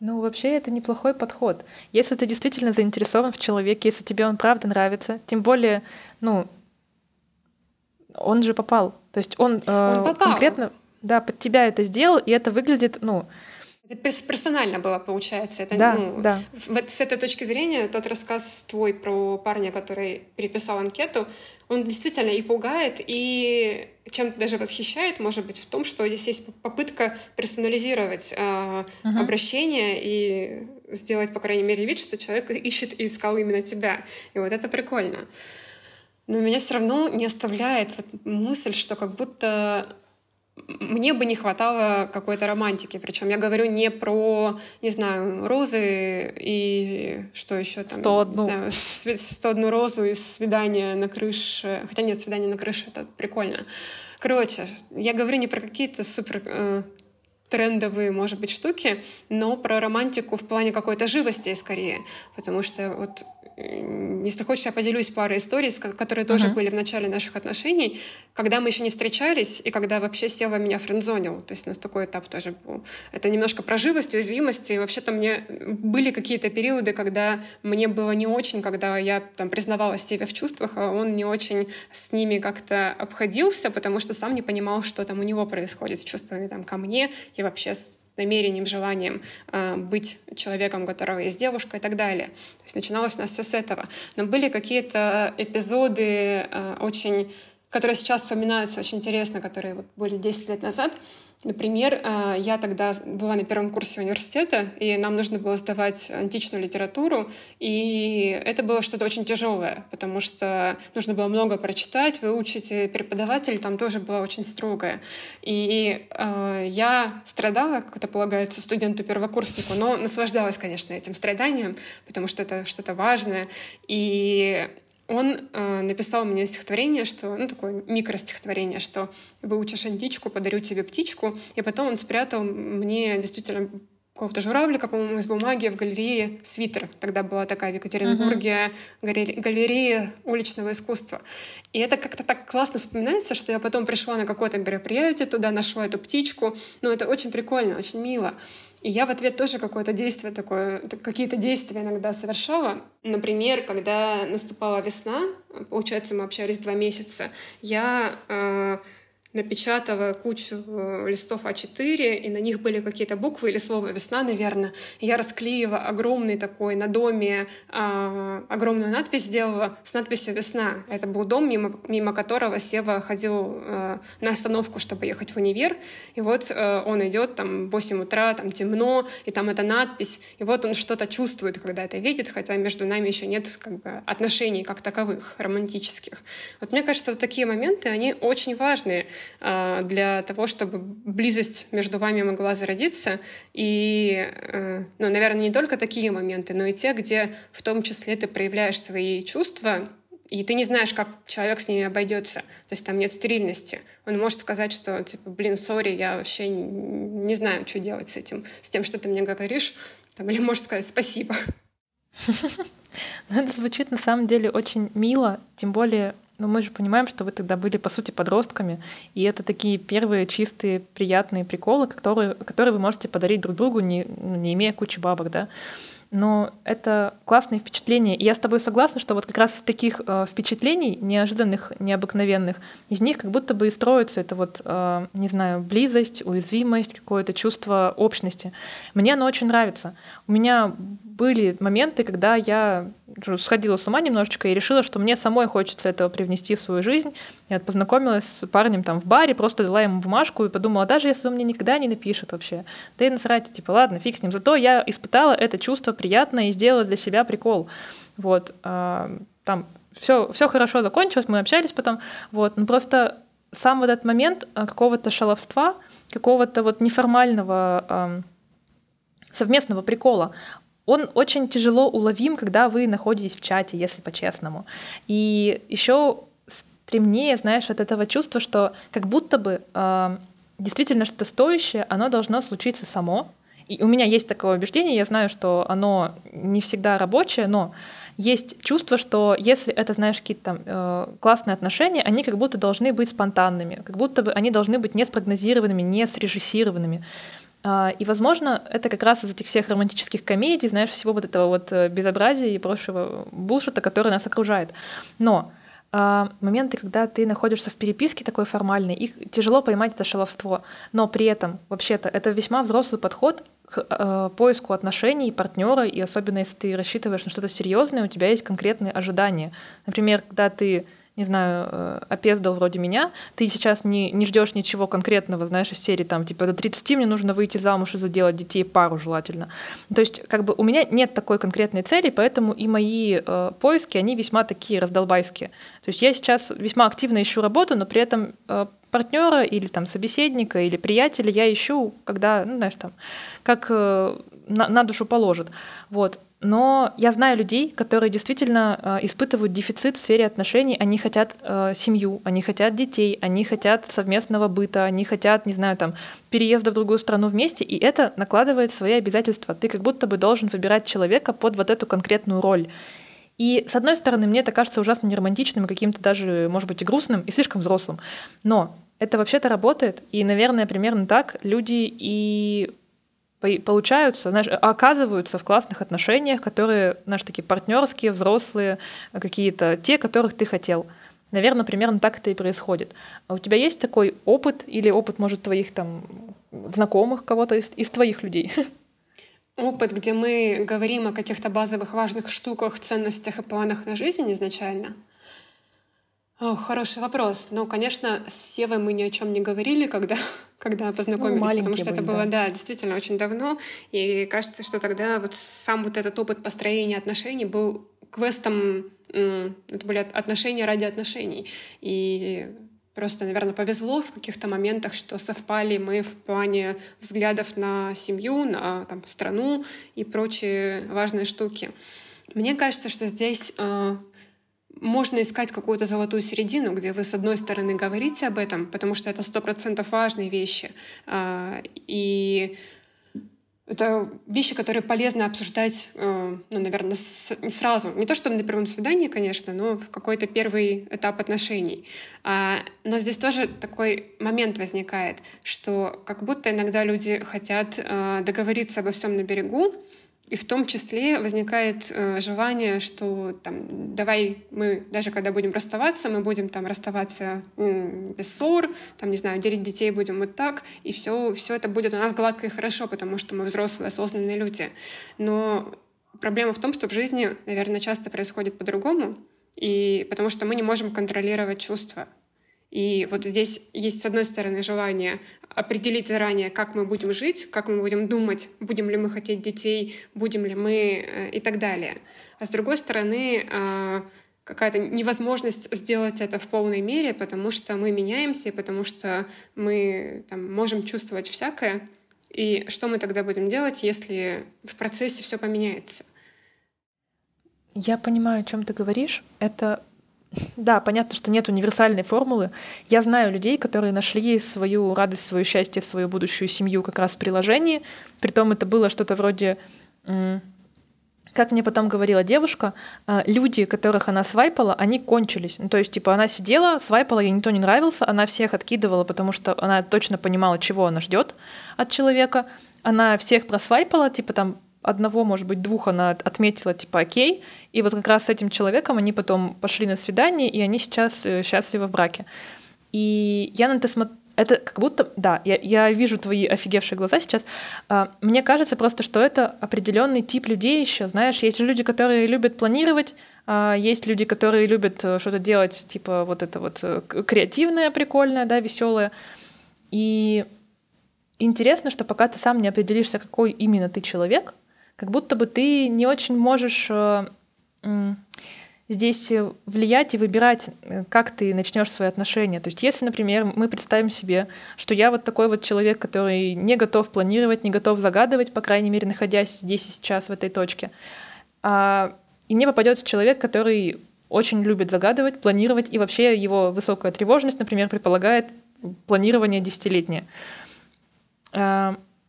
Ну, вообще, это неплохой подход. Если ты действительно заинтересован в человеке, если тебе он правда нравится, тем более, ну, он же попал. То есть он, э, он попал. конкретно, да, под тебя это сделал, и это выглядит, ну, это персонально было, получается. Это, да, ну, да. Вот с этой точки зрения тот рассказ твой про парня, который переписал анкету, он действительно и пугает, и чем-то даже восхищает, может быть, в том, что здесь есть попытка персонализировать э, uh-huh. обращение и сделать, по крайней мере, вид, что человек ищет и искал именно тебя. И вот это прикольно. Но меня все равно не оставляет вот мысль, что как будто мне бы не хватало какой-то романтики. Причем я говорю не про, не знаю, розы и что еще там. 101. Не знаю, 101 розу и свидание на крыше. Хотя нет, свидание на крыше — это прикольно. Короче, я говорю не про какие-то супер э, трендовые, может быть, штуки, но про романтику в плане какой-то живости скорее. Потому что вот если хочешь, я поделюсь парой историй, которые тоже uh-huh. были в начале наших отношений, когда мы еще не встречались и когда вообще Сева меня френдзонил. То есть у нас такой этап тоже был. Это немножко про живость, уязвимость. И вообще-то мне были какие-то периоды, когда мне было не очень, когда я там признавалась себе в чувствах, а он не очень с ними как-то обходился, потому что сам не понимал, что там у него происходит с чувствами там ко мне и вообще с намерением, желанием э, быть человеком, у которого есть девушка и так далее. То есть начиналось у нас все с этого. Но были какие-то эпизоды э, очень которые сейчас вспоминаются очень интересно, которые вот были 10 лет назад. Например, э, я тогда была на первом курсе университета, и нам нужно было сдавать античную литературу, и это было что-то очень тяжелое, потому что нужно было много прочитать, выучить, и преподаватель там тоже была очень строгая. И э, я страдала, как это полагается студенту-первокурснику, но наслаждалась, конечно, этим страданием, потому что это что-то важное. И он э, написал мне стихотворение, что, ну, такое микростихотворение, что выучишь античку, подарю тебе птичку, и потом он спрятал мне действительно какого-то журавлика, по-моему, из бумаги в галерее «Свитер». Тогда была такая в Екатеринбурге uh-huh. галерея уличного искусства. И это как-то так классно вспоминается, что я потом пришла на какое-то мероприятие, туда нашла эту птичку. Ну, это очень прикольно, очень мило. И я в ответ тоже какое-то действие такое, какие-то действия иногда совершала. Например, когда наступала весна, получается, мы общались два месяца, я э, напечатала кучу э, листов А4, и на них были какие-то буквы или слово «весна», наверное. Я расклеила огромный такой на доме, э, огромную надпись сделала с надписью «Весна». Это был дом, мимо, мимо которого Сева ходил э, на остановку, чтобы ехать в универ. И вот э, он идет, там, в 8 утра, там темно, и там эта надпись. И вот он что-то чувствует, когда это видит, хотя между нами еще нет как бы, отношений как таковых, романтических. Вот мне кажется, вот такие моменты, они очень важные. А, для того, чтобы близость между вами могла зародиться. И, э, ну, наверное, не только такие моменты, но и те, где в том числе ты проявляешь свои чувства, и ты не знаешь, как человек с ними обойдется. То есть там нет стерильности. Он может сказать, что, типа, блин, сори, я вообще не знаю, что делать с этим, с тем, что ты мне говоришь. Там, или может сказать спасибо. Ну, это звучит на самом деле очень мило, тем более но мы же понимаем, что вы тогда были, по сути, подростками, и это такие первые чистые, приятные приколы, которые, которые вы можете подарить друг другу, не, ну, не имея кучи бабок, да но это классные впечатления. И я с тобой согласна, что вот как раз из таких э, впечатлений, неожиданных, необыкновенных, из них как будто бы и строится это вот, э, не знаю, близость, уязвимость, какое-то чувство общности. Мне оно очень нравится. У меня были моменты, когда я сходила с ума немножечко и решила, что мне самой хочется этого привнести в свою жизнь. Я познакомилась с парнем там в баре, просто дала ему бумажку и подумала, даже если он мне никогда не напишет вообще, да и насрать, типа, ладно, фиг с ним. Зато я испытала это чувство приятное и сделала для себя прикол. Вот. А, там все, все хорошо закончилось, мы общались потом, вот, но просто сам вот этот момент а, какого-то шаловства, какого-то вот неформального э, совместного прикола, он очень тяжело уловим, когда вы находитесь в чате, если по-честному. И еще стремнее, знаешь, от этого чувства, что как будто бы э, действительно что-то стоящее, оно должно случиться само. И у меня есть такое убеждение, я знаю, что оно не всегда рабочее, но есть чувство, что если это, знаешь, какие-то там э, классные отношения, они как будто должны быть спонтанными, как будто бы они должны быть не спрогнозированными, не срежиссированными. Э, и, возможно, это как раз из этих всех романтических комедий, знаешь, всего вот этого вот э, безобразия и прочего булшита, который нас окружает. Но моменты, когда ты находишься в переписке такой формальной, их тяжело поймать это шаловство, но при этом, вообще-то, это весьма взрослый подход к э, поиску отношений, партнера, и особенно если ты рассчитываешь на что-то серьезное, у тебя есть конкретные ожидания. Например, когда ты не знаю, э, опездал вроде меня, ты сейчас не, не ждешь ничего конкретного, знаешь, из серии там, типа, до 30 мне нужно выйти замуж и заделать детей пару желательно. То есть, как бы у меня нет такой конкретной цели, поэтому и мои э, поиски, они весьма такие раздолбайские. То есть я сейчас весьма активно ищу работу, но при этом э, партнера или там собеседника или приятеля я ищу, когда, ну, знаешь, там, как э, на, на душу положит. Вот. Но я знаю людей, которые действительно э, испытывают дефицит в сфере отношений. Они хотят э, семью, они хотят детей, они хотят совместного быта, они хотят, не знаю, там, переезда в другую страну вместе, и это накладывает свои обязательства. Ты как будто бы должен выбирать человека под вот эту конкретную роль. И, с одной стороны, мне это кажется ужасно неромантичным, каким-то даже, может быть, и грустным, и слишком взрослым. Но это вообще-то работает, и, наверное, примерно так люди и получаются, знаешь, оказываются в классных отношениях, которые, знаешь, такие партнерские, взрослые, какие-то те, которых ты хотел. Наверное, примерно так это и происходит. А у тебя есть такой опыт или опыт, может, твоих там знакомых кого-то из, из твоих людей? Опыт, где мы говорим о каких-то базовых важных штуках, ценностях и планах на жизнь изначально — о, хороший вопрос. Ну, конечно, с Севой мы ни о чем не говорили, когда, когда познакомились, ну, потому что были, это было, да. да, действительно очень давно. И кажется, что тогда вот сам вот этот опыт построения отношений был квестом, это были отношения ради отношений. И просто, наверное, повезло в каких-то моментах, что совпали мы в плане взглядов на семью, на там, страну и прочие важные штуки. Мне кажется, что здесь э, можно искать какую-то золотую середину, где вы, с одной стороны, говорите об этом, потому что это сто процентов важные вещи. А, и это вещи, которые полезно обсуждать, э, ну, наверное, сразу. Не то, что на первом свидании, конечно, но в какой-то первый этап отношений. А, но здесь тоже такой момент возникает, что как будто иногда люди хотят э, договориться обо всем на берегу, и в том числе возникает э, желание, что там, давай мы, даже когда будем расставаться, мы будем там расставаться м, без ссор, там, не знаю, делить детей будем вот так, и все, все это будет у нас гладко и хорошо, потому что мы взрослые, осознанные люди. Но проблема в том, что в жизни, наверное, часто происходит по-другому, и потому что мы не можем контролировать чувства. И вот здесь есть, с одной стороны, желание определить заранее, как мы будем жить, как мы будем думать, будем ли мы хотеть детей, будем ли мы э, и так далее. А с другой стороны, э, какая-то невозможность сделать это в полной мере, потому что мы меняемся, потому что мы там, можем чувствовать всякое. И что мы тогда будем делать, если в процессе все поменяется? Я понимаю, о чем ты говоришь. Это да, понятно, что нет универсальной формулы. Я знаю людей, которые нашли свою радость, свое счастье, свою будущую семью как раз в приложении. Притом это было что-то вроде как мне потом говорила девушка, э, люди, которых она свайпала, они кончились. Ну, то есть, типа, она сидела, свайпала, ей никто не нравился, она всех откидывала, потому что она точно понимала, чего она ждет от человека. Она всех просвайпала, типа, там, одного, может быть, двух она отметила, типа, окей. И вот как раз с этим человеком они потом пошли на свидание, и они сейчас э, счастливы в браке. И я на это смотрю, это как будто, да, я, я вижу твои офигевшие глаза сейчас. А, мне кажется просто, что это определенный тип людей еще. Знаешь, есть же люди, которые любят планировать, а есть люди, которые любят э, что-то делать, типа вот это вот э, креативное, прикольное, да, веселое. И интересно, что пока ты сам не определишься, какой именно ты человек, как будто бы ты не очень можешь э, здесь влиять и выбирать, э, как ты начнешь свои отношения. То есть, если, например, мы представим себе, что я вот такой вот человек, который не готов планировать, не готов загадывать, по крайней мере, находясь здесь и сейчас в этой точке, а, и мне попадется человек, который очень любит загадывать, планировать, и вообще его высокая тревожность, например, предполагает планирование десятилетнее.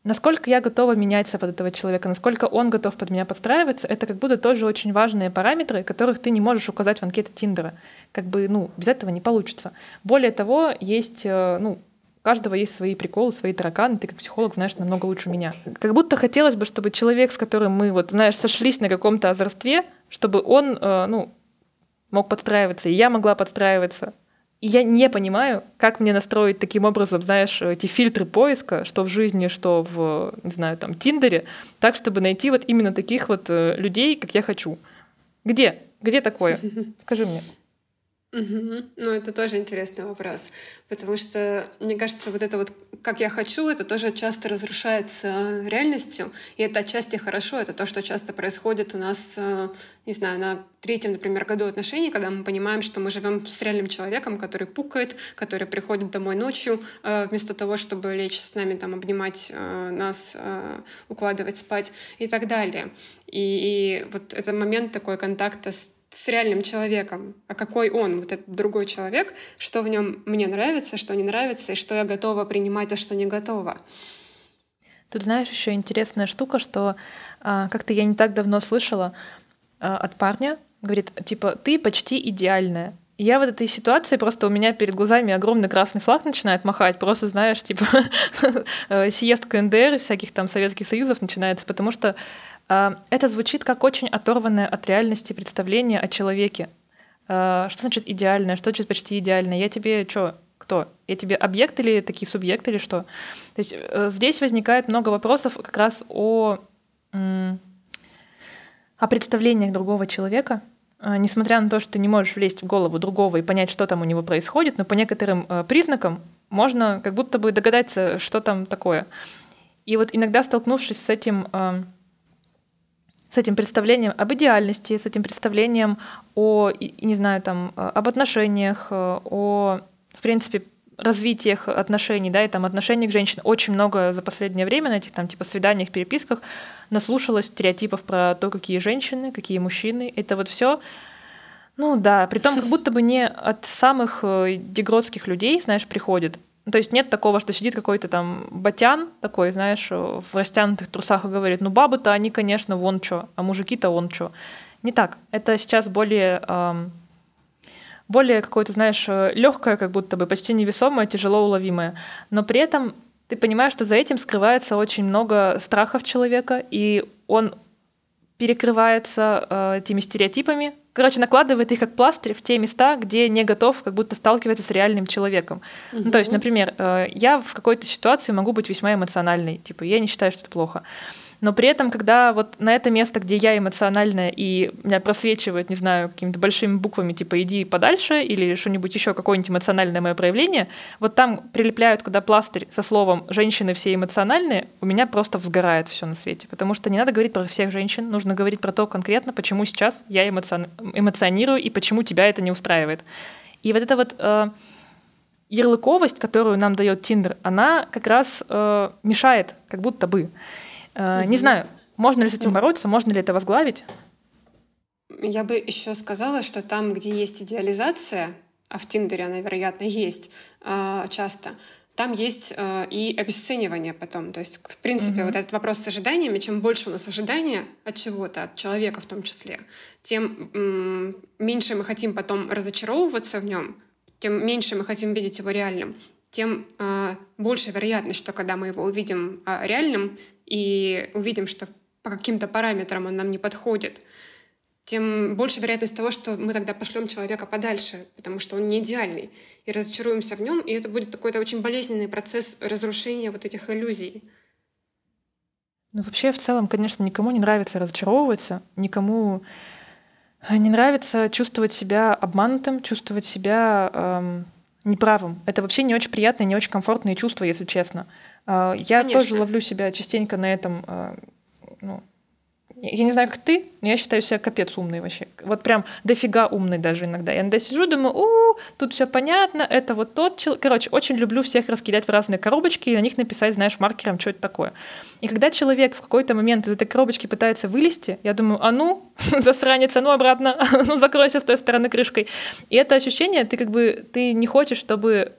Насколько я готова меняться под этого человека, насколько он готов под меня подстраиваться, это как будто тоже очень важные параметры, которых ты не можешь указать в анкете Тиндера. Как бы, ну, без этого не получится. Более того, есть, э, ну, у каждого есть свои приколы, свои тараканы, ты как психолог знаешь намного лучше меня. Как будто хотелось бы, чтобы человек, с которым мы, вот, знаешь, сошлись на каком-то озорстве, чтобы он, э, ну, мог подстраиваться, и я могла подстраиваться, и я не понимаю, как мне настроить таким образом, знаешь, эти фильтры поиска, что в жизни, что в, не знаю, там, Тиндере, так, чтобы найти вот именно таких вот э, людей, как я хочу. Где? Где такое? Скажи мне. Угу. Ну, это тоже интересный вопрос, потому что, мне кажется, вот это вот «как я хочу», это тоже часто разрушается реальностью, и это отчасти хорошо, это то, что часто происходит у нас, э, не знаю, на третьем, например, году отношений, когда мы понимаем, что мы живем с реальным человеком, который пукает, который приходит домой ночью, э, вместо того, чтобы лечь с нами, там, обнимать э, нас, укладывать спать и так далее. И, и вот это момент такой контакта с с реальным человеком, а какой он, вот этот другой человек, что в нем мне нравится, что не нравится, и что я готова принимать, а что не готова. Тут знаешь, еще интересная штука, что а, как-то я не так давно слышала а, от парня, говорит, типа, ты почти идеальная. И я в этой ситуации просто у меня перед глазами огромный красный флаг начинает махать, просто знаешь, типа э, съезд КНДР всяких там Советских Союзов начинается, потому что это звучит как очень оторванное от реальности представление о человеке. А, что значит идеальное? Что значит почти идеальное? Я тебе что, кто? Я тебе объект или такие субъекты или что? То есть э, здесь возникает много вопросов как раз о, о представлениях другого человека, а, несмотря на то, что ты не можешь влезть в голову другого и понять, что там у него происходит, но по некоторым э, признакам можно как будто бы догадаться, что там такое. И вот иногда столкнувшись с этим с этим представлением об идеальности, с этим представлением о, не знаю, там, э, об отношениях, э, о, в принципе, развитиях отношений, да, и там отношений к женщинам. Очень много за последнее время на этих там типа свиданиях, переписках наслушалось стереотипов про то, какие женщины, какие мужчины. Это вот все ну да, при том как будто бы не от самых э, дегродских людей, знаешь, приходит, то есть нет такого, что сидит какой-то там батян такой, знаешь, в растянутых трусах и говорит, ну бабы-то они, конечно, вон что, а мужики-то вон что. Не так. Это сейчас более, эм, более какое-то, знаешь, легкое, как будто бы почти невесомое, тяжело уловимое. Но при этом ты понимаешь, что за этим скрывается очень много страхов человека, и он перекрывается э, этими стереотипами, короче, накладывает их как пластырь в те места, где не готов как будто сталкиваться с реальным человеком. Угу. Ну, то есть, например, э, я в какой-то ситуации могу быть весьма эмоциональной, типа, я не считаю, что это плохо. Но при этом, когда вот на это место, где я эмоциональная, и меня просвечивает, не знаю, какими-то большими буквами, типа «иди подальше» или что-нибудь еще, какое-нибудь эмоциональное мое проявление, вот там прилепляют, когда пластырь со словом «женщины все эмоциональные», у меня просто взгорает все на свете. Потому что не надо говорить про всех женщин, нужно говорить про то конкретно, почему сейчас я эмоцион... эмоционирую и почему тебя это не устраивает. И вот это вот э, ярлыковость, которую нам дает Тиндер, она как раз э, мешает, как будто бы. Mm-hmm. Не знаю, можно ли с этим бороться, можно ли это возглавить? Я бы еще сказала, что там, где есть идеализация, а в Тиндере она, вероятно, есть а, часто, там есть э, и обесценивание потом. То есть, в принципе, mm-hmm. вот этот вопрос с ожиданиями, чем больше у нас ожидания от чего-то, от человека в том числе, тем м- меньше мы хотим потом разочаровываться в нем, тем меньше мы хотим видеть его реальным, тем э, больше вероятность, что когда мы его увидим э, реальным, и увидим, что по каким-то параметрам он нам не подходит, тем больше вероятность того, что мы тогда пошлем человека подальше, потому что он не идеальный, и разочаруемся в нем, и это будет какой-то очень болезненный процесс разрушения вот этих иллюзий. Ну, вообще, в целом, конечно, никому не нравится разочаровываться, никому э, не нравится чувствовать себя обманутым, чувствовать себя эм, неправым. Это вообще не очень приятные, не очень комфортные чувства, если честно. А, я Конечно. тоже ловлю себя частенько на этом, а, ну, я не знаю, как ты, но я считаю себя капец умный вообще. Вот прям дофига умный даже иногда. Я иногда сижу, думаю, у, тут все понятно, это вот тот человек. Короче, очень люблю всех раскидать в разные коробочки и на них написать, знаешь, маркером, что это такое. И когда человек в какой-то момент из этой коробочки пытается вылезти, я думаю, а ну, засранец, а ну обратно, ну закройся с той стороны крышкой. И это ощущение, ты как бы, ты не хочешь, чтобы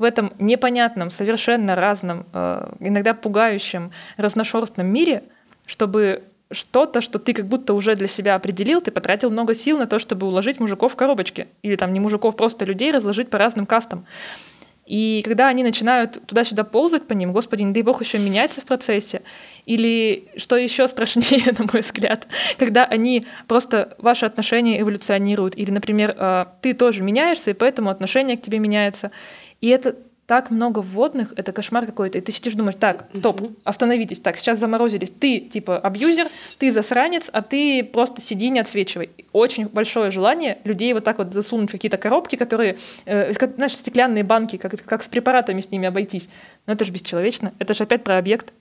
в этом непонятном, совершенно разном, э, иногда пугающем, разношерстном мире, чтобы что-то, что ты как будто уже для себя определил, ты потратил много сил на то, чтобы уложить мужиков в коробочки. Или там не мужиков, просто людей разложить по разным кастам. И когда они начинают туда-сюда ползать по ним, господи, не дай бог еще меняется в процессе. Или что еще страшнее, на мой взгляд, когда они просто ваши отношения эволюционируют. Или, например, э, ты тоже меняешься, и поэтому отношение к тебе меняется. И это так много вводных, это кошмар какой-то. И ты сидишь, думаешь, так, стоп, остановитесь, так, сейчас заморозились. Ты, типа, абьюзер, ты засранец, а ты просто сиди, не отсвечивай. Очень большое желание людей вот так вот засунуть в какие-то коробки, которые, э, знаешь, стеклянные банки, как, как с препаратами с ними обойтись. Но это же бесчеловечно. Это же опять про объект.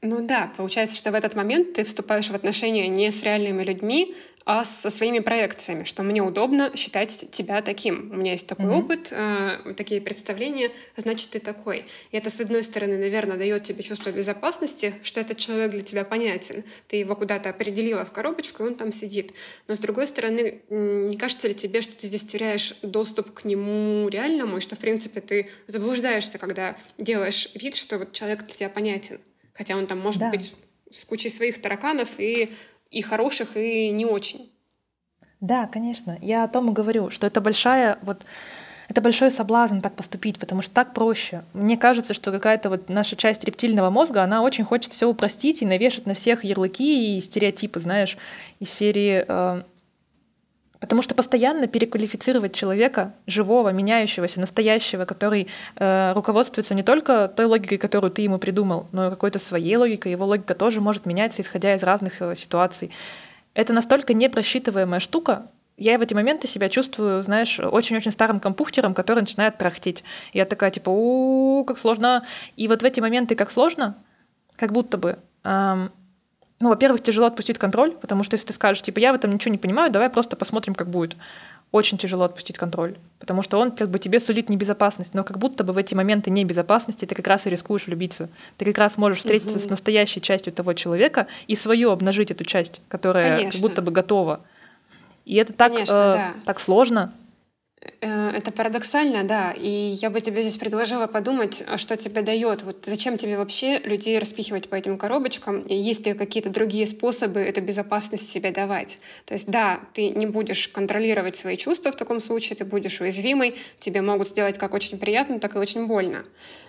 Ну да, получается, что в этот момент ты вступаешь в отношения не с реальными людьми, а со своими проекциями, что мне удобно считать тебя таким. У меня есть такой mm-hmm. опыт, э, такие представления, значит, ты такой. И это, с одной стороны, наверное, дает тебе чувство безопасности, что этот человек для тебя понятен. Ты его куда-то определила в коробочку, и он там сидит. Но, с другой стороны, не кажется ли тебе, что ты здесь теряешь доступ к нему реальному, и что, в принципе, ты заблуждаешься, когда делаешь вид, что вот человек для тебя понятен? Хотя он там может да. быть с кучей своих тараканов и, и хороших, и не очень. Да, конечно. Я о том и говорю, что это большая вот это большой соблазн так поступить, потому что так проще. Мне кажется, что какая-то вот наша часть рептильного мозга, она очень хочет все упростить и навешать на всех ярлыки и стереотипы, знаешь, из серии э, Потому что постоянно переквалифицировать человека, живого, меняющегося, настоящего, который э, руководствуется не только той логикой, которую ты ему придумал, но и какой-то своей логикой. Его логика тоже может меняться, исходя из разных э, ситуаций. Это настолько непросчитываемая штука. Я в эти моменты себя чувствую, знаешь, очень-очень старым компьютером, который начинает трахтеть. Я такая, типа, у, как сложно. И вот в эти моменты, как сложно, как будто бы эм, ну, во-первых, тяжело отпустить контроль, потому что если ты скажешь, типа, я в этом ничего не понимаю, давай просто посмотрим, как будет. Очень тяжело отпустить контроль, потому что он как бы тебе сулит небезопасность, но как будто бы в эти моменты небезопасности ты как раз и рискуешь влюбиться. Ты как раз можешь встретиться угу. с настоящей частью того человека и свою обнажить эту часть, которая Конечно. как будто бы готова. И это так, Конечно, э, да. так сложно, Э, это парадоксально, да. И я бы тебе здесь предложила подумать, а что тебе дает. Вот зачем тебе вообще людей распихивать по этим коробочкам? И есть ли какие-то другие способы эту безопасность себе давать? То есть, да, ты не будешь контролировать свои чувства в таком случае, ты будешь уязвимый, тебе могут сделать как очень приятно, так и очень больно.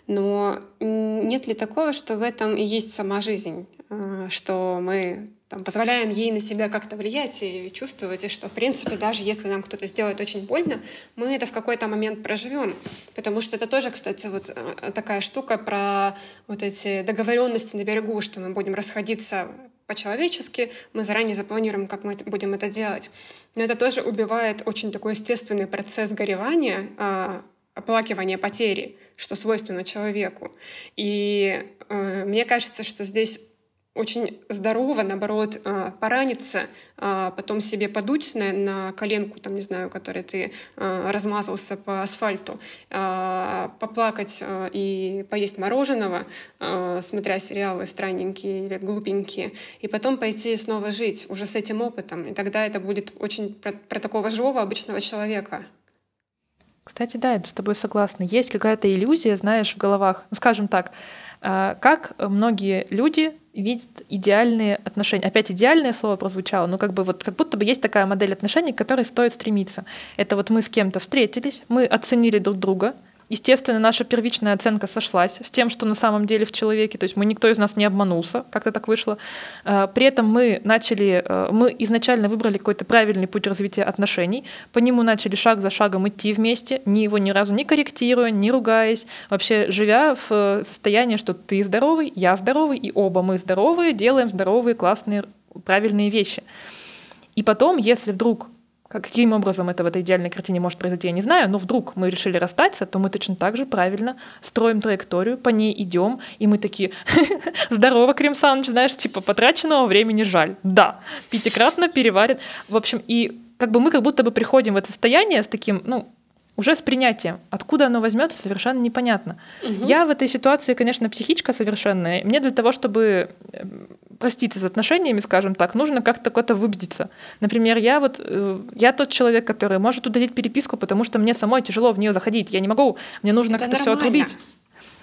Но нет ли такого, что в этом и есть сама жизнь? Э, что мы там, позволяем ей на себя как-то влиять и чувствовать, и что, в принципе, даже если нам кто-то сделает очень больно, мы это в какой-то момент проживем. Потому что это тоже, кстати, вот э, такая штука про вот эти договоренности на берегу, что мы будем расходиться по-человечески, мы заранее запланируем, как мы будем это делать. Но это тоже убивает очень такой естественный процесс горевания, а, оплакивания потери, что свойственно человеку. И э, мне кажется, что здесь очень здорово, наоборот, а, пораниться, а, потом себе подуть на, на коленку, там, не знаю, которой ты а, размазался по асфальту, поплакать и поесть мороженого, смотря сериалы странненькие или глупенькие, и потом пойти снова жить уже с этим опытом. И тогда это будет очень про, про такого живого обычного человека. Кстати, да, я с тобой согласна. Есть какая-то иллюзия, знаешь, в головах. Ну, скажем так, как многие люди видит идеальные отношения. Опять идеальное слово прозвучало, но как бы вот как будто бы есть такая модель отношений, к которой стоит стремиться. Это вот мы с кем-то встретились, мы оценили друг друга, Естественно, наша первичная оценка сошлась с тем, что на самом деле в человеке, то есть мы никто из нас не обманулся, как-то так вышло. А, при этом мы начали, а, мы изначально выбрали какой-то правильный путь развития отношений, по нему начали шаг за шагом идти вместе, ни его ни разу не корректируя, не ругаясь, вообще живя в э, состоянии, что ты здоровый, я здоровый, и оба мы здоровые, делаем здоровые, классные, правильные вещи. И потом, если вдруг Каким образом это в этой идеальной картине может произойти, я не знаю, но вдруг мы решили расстаться, то мы точно так же правильно строим траекторию, по ней идем, и мы такие, здорово, Крем Саныч, знаешь, типа потраченного времени жаль. Да, пятикратно переварен. В общем, и как бы мы как будто бы приходим в это состояние с таким, ну, уже с принятием. Откуда оно возьмется, совершенно непонятно. Угу. Я в этой ситуации, конечно, психичка совершенная. Мне для того, чтобы э, проститься с отношениями, скажем так, нужно как-то куда-то выбедиться. Например, я вот э, я тот человек, который может удалить переписку, потому что мне самой тяжело в нее заходить. Я не могу, мне нужно как-то все отрубить.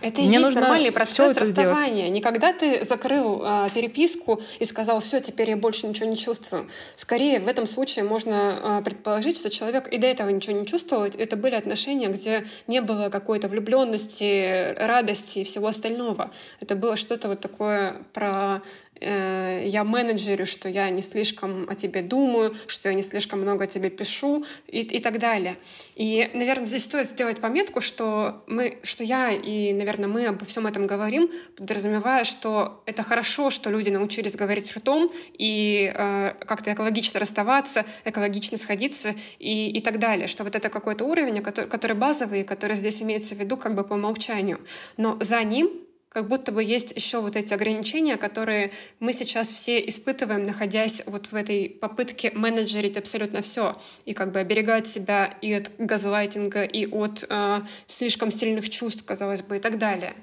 Это и Мне есть нормальный процесс расставания. Сделать. Не когда ты закрыл а, переписку и сказал, все, теперь я больше ничего не чувствую. Скорее, в этом случае можно а, предположить, что человек и до этого ничего не чувствовал. Это были отношения, где не было какой-то влюбленности, радости и всего остального. Это было что-то вот такое про Э, я менеджерю, что я не слишком о тебе думаю, что я не слишком много о тебе пишу и, и так далее. И, наверное, здесь стоит сделать пометку, что, мы, что я и, наверное, мы обо всем этом говорим, подразумевая, что это хорошо, что люди научились говорить ртом и э, как-то экологично расставаться, экологично сходиться и, и так далее, что вот это какой-то уровень, который, который базовый, который здесь имеется в виду как бы по умолчанию. Но за ним как будто бы есть еще вот эти ограничения, которые мы сейчас все испытываем, находясь вот в этой попытке менеджерить абсолютно все и как бы оберегать себя и от газлайтинга, и от э, слишком сильных чувств, казалось бы, и так далее.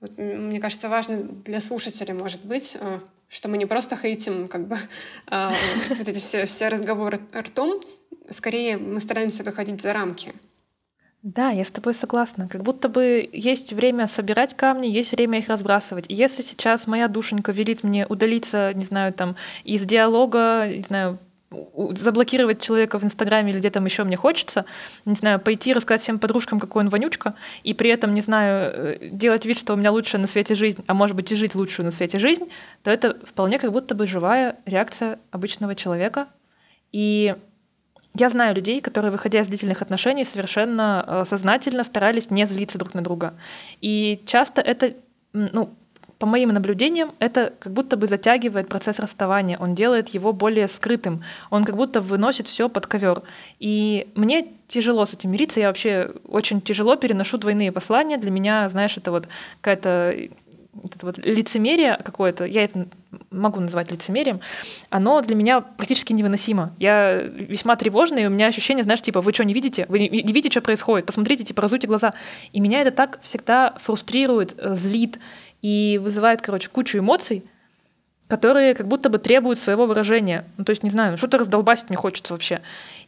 Вот, мне кажется, важно для слушателей, может быть, э, что мы не просто хейтим как бы э, вот эти все, все разговоры ртом, скорее мы стараемся выходить за рамки. Да, я с тобой согласна. Как будто бы есть время собирать камни, есть время их разбрасывать. И если сейчас моя душенька велит мне удалиться, не знаю, там, из диалога, не знаю, заблокировать человека в Инстаграме или где там еще мне хочется, не знаю, пойти рассказать всем подружкам, какой он вонючка, и при этом, не знаю, э, делать вид, что у меня лучшая на свете жизнь, а может быть и жить лучшую на свете жизнь, то это вполне как будто бы живая реакция обычного человека. И я знаю людей, которые, выходя из длительных отношений, совершенно э, сознательно старались не злиться друг на друга. И часто это, ну, по моим наблюдениям, это как будто бы затягивает процесс расставания, он делает его более скрытым, он как будто выносит все под ковер. И мне тяжело с этим мириться, я вообще очень тяжело переношу двойные послания. Для меня, знаешь, это вот какая-то это вот лицемерие какое-то, я это могу назвать лицемерием, оно для меня практически невыносимо. Я весьма тревожная, и у меня ощущение, знаешь, типа, вы что, не видите? Вы не, не видите, что происходит? Посмотрите, типа, разуйте глаза. И меня это так всегда фрустрирует, э, злит и вызывает, короче, кучу эмоций, которые как будто бы требуют своего выражения. Ну, то есть, не знаю, ну, что-то раздолбасить мне хочется вообще.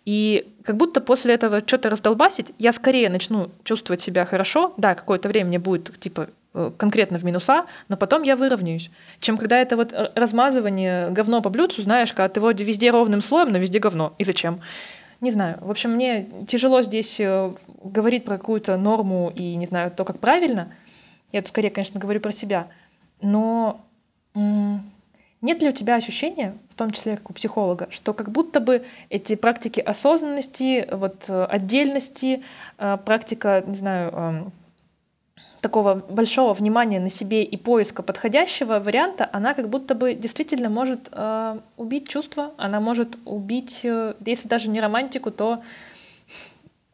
И как будто после этого что-то раздолбасить, я скорее начну чувствовать себя хорошо. Да, какое-то время мне будет, типа, конкретно в минуса, но потом я выровняюсь. Чем когда это вот размазывание говно по блюдцу, знаешь, когда ты вот везде ровным слоем, но везде говно. И зачем? Не знаю. В общем, мне тяжело здесь э, говорить про какую-то норму и, не знаю, то, как правильно. Я тут скорее, конечно, говорю про себя. Но нет ли у тебя ощущения, в том числе как у психолога, что как будто бы эти практики осознанности, вот э, отдельности, практика, не знаю, эм, такого большого внимания на себе и поиска подходящего варианта, она как будто бы действительно может э, убить чувства, она может убить, э, если даже не романтику, то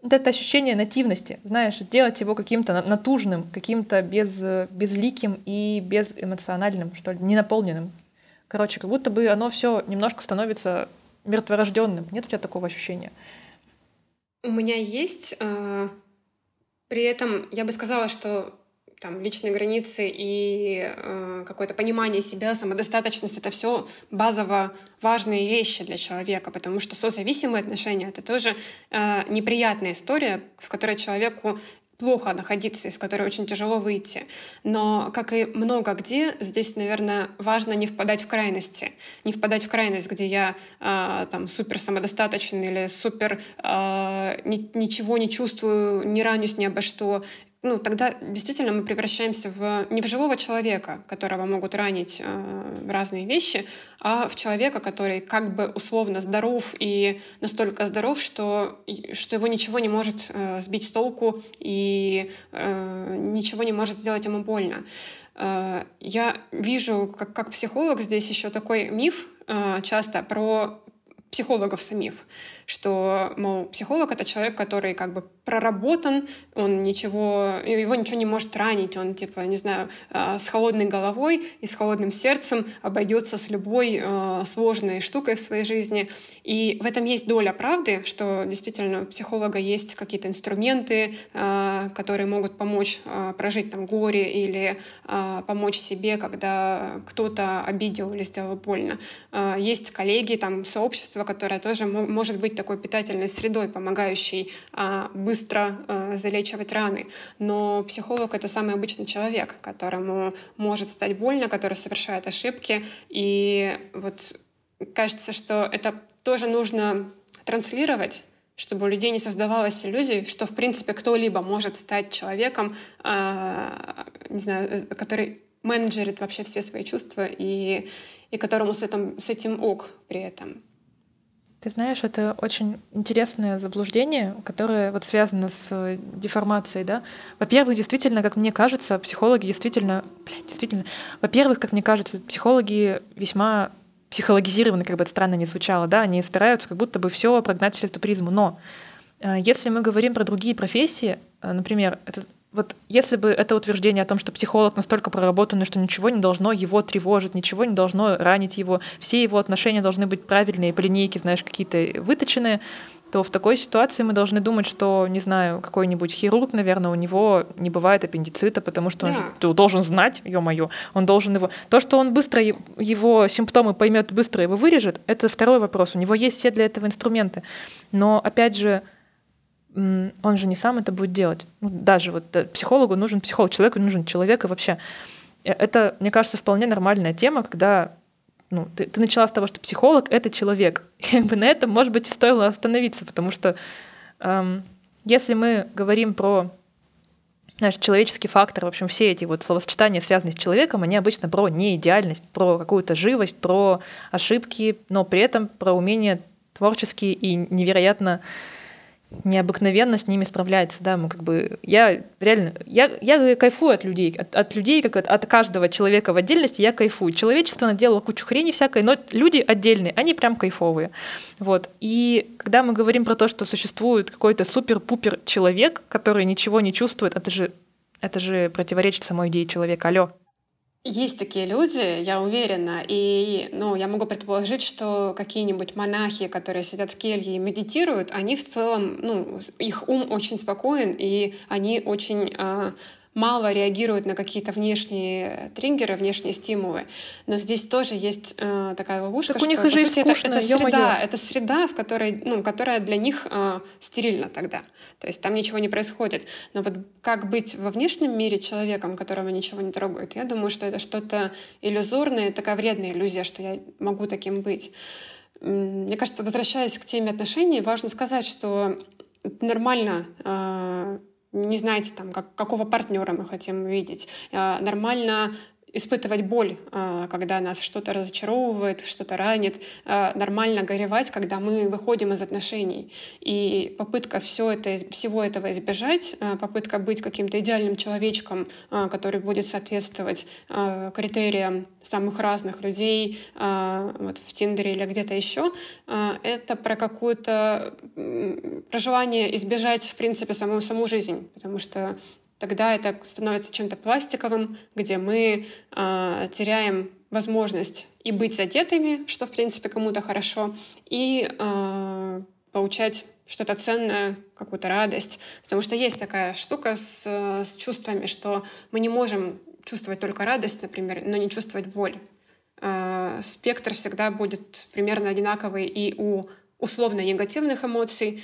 вот это ощущение нативности, знаешь, сделать его каким-то натужным, каким-то без, безликим и безэмоциональным, что ли, ненаполненным. Короче, как будто бы оно все немножко становится мертворожденным. Нет у тебя такого ощущения? У меня есть э, при этом я бы сказала, что там личные границы и э, какое-то понимание себя, самодостаточность — это все базово важные вещи для человека, потому что созависимые отношения — это тоже э, неприятная история, в которой человеку плохо находиться, из которой очень тяжело выйти. Но, как и много где, здесь, наверное, важно не впадать в крайности. Не впадать в крайность, где я э, там супер самодостаточный или супер э, ни, ничего не чувствую, не ранюсь ни обо что, ну, тогда действительно мы превращаемся в не в живого человека, которого могут ранить э, разные вещи, а в человека, который как бы условно здоров и настолько здоров, что, что его ничего не может э, сбить с толку и э, ничего не может сделать ему больно. Э, я вижу, как, как психолог, здесь еще такой миф э, часто про психологов самих, что, мол, психолог — это человек, который как бы проработан, он ничего, его ничего не может ранить, он, типа, не знаю, а, с холодной головой и с холодным сердцем обойдется с любой э, сложной штукой в своей жизни. И в этом есть доля правды, что действительно у психолога есть какие-то инструменты, э, которые могут помочь прожить там горе или помочь себе, когда кто-то обидел или сделал больно. Есть коллеги, там, сообщество, которая тоже может быть такой питательной средой, помогающей а, быстро а, залечивать раны. Но психолог — это самый обычный человек, которому может стать больно, который совершает ошибки. И вот кажется, что это тоже нужно транслировать, чтобы у людей не создавалась иллюзии, что, в принципе, кто-либо может стать человеком, а, не знаю, который менеджерит вообще все свои чувства и, и которому с этим, с этим ок при этом. Ты знаешь, это очень интересное заблуждение, которое вот связано с э, деформацией, да. Во-первых, действительно, как мне кажется, психологи действительно, блядь, действительно, во-первых, как мне кажется, психологи весьма психологизированы, как бы это странно не звучало, да, они стараются как будто бы все прогнать через эту призму. Но э, если мы говорим про другие профессии, э, например, это вот если бы это утверждение о том, что психолог настолько проработанный, что ничего не должно его тревожить, ничего не должно ранить его, все его отношения должны быть правильные, по линейке, знаешь, какие-то выточенные, то в такой ситуации мы должны думать, что, не знаю, какой-нибудь хирург, наверное, у него не бывает аппендицита, потому что он да. должен знать, ё-моё, он должен его... То, что он быстро его симптомы поймет, быстро его вырежет, это второй вопрос. У него есть все для этого инструменты. Но, опять же, он же не сам это будет делать. Ну, даже вот э, психологу нужен психолог, человеку нужен человек и вообще. Э, это, мне кажется, вполне нормальная тема, когда ну, ты, ты начала с того, что психолог — это человек. И как бы на этом, может быть, стоило остановиться, потому что эм, если мы говорим про знаешь, человеческий фактор, в общем, все эти вот словосочетания, связанные с человеком, они обычно про неидеальность, про какую-то живость, про ошибки, но при этом про умение творческие и невероятно необыкновенно с ними справляется, да, мы как бы, я реально, я, я кайфую от людей, от, от людей, как от, от каждого человека в отдельности я кайфую. Человечество наделало кучу хрени всякой, но люди отдельные, они прям кайфовые, вот. И когда мы говорим про то, что существует какой-то супер-пупер человек, который ничего не чувствует, это же, это же противоречит самой идее человека, алло. Есть такие люди, я уверена, и ну, я могу предположить, что какие-нибудь монахи, которые сидят в келье и медитируют, они в целом, ну, их ум очень спокоен, и они очень э, мало реагируют на какие-то внешние триггеры, внешние стимулы. Но здесь тоже есть э, такая ловушка, так у них что, сути, скучно, это, это среда, это среда, в которой, ну, которая для них э, стерильна тогда. То есть там ничего не происходит. Но вот как быть во внешнем мире человеком, которого ничего не трогает, я думаю, что это что-то иллюзорное, такая вредная иллюзия, что я могу таким быть. Мне кажется, возвращаясь к теме отношений, важно сказать, что нормально э, не знаете, там, как, какого партнера мы хотим видеть. А, нормально испытывать боль, а, когда нас что-то разочаровывает, что-то ранит. А, нормально горевать, когда мы выходим из отношений. И попытка все это, всего этого избежать, а, попытка быть каким-то идеальным человечком, который будет соответствовать критериям самых разных людей вот в Тиндере или где-то еще, это про какое-то проживание избежать, в принципе, саму, саму жизнь. Потому что тогда это становится чем-то пластиковым, где мы э, теряем возможность и быть задетыми, что в принципе кому-то хорошо, и э, получать что-то ценное, какую-то радость. Потому что есть такая штука с, с чувствами, что мы не можем чувствовать только радость, например, но не чувствовать боль. Э, спектр всегда будет примерно одинаковый и у условно негативных эмоций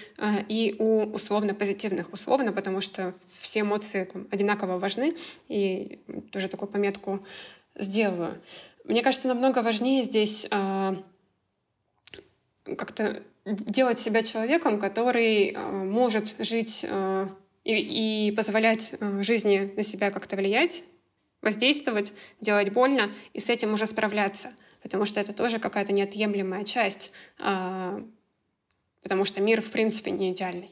и у условно позитивных. Условно, потому что все эмоции там, одинаково важны, и тоже такую пометку сделаю. Мне кажется, намного важнее здесь э, как-то делать себя человеком, который э, может жить и, и позволять жизни на себя как-то влиять, воздействовать, делать больно и с этим уже справляться, потому что это тоже какая-то неотъемлемая часть, потому что мир в принципе не идеальный.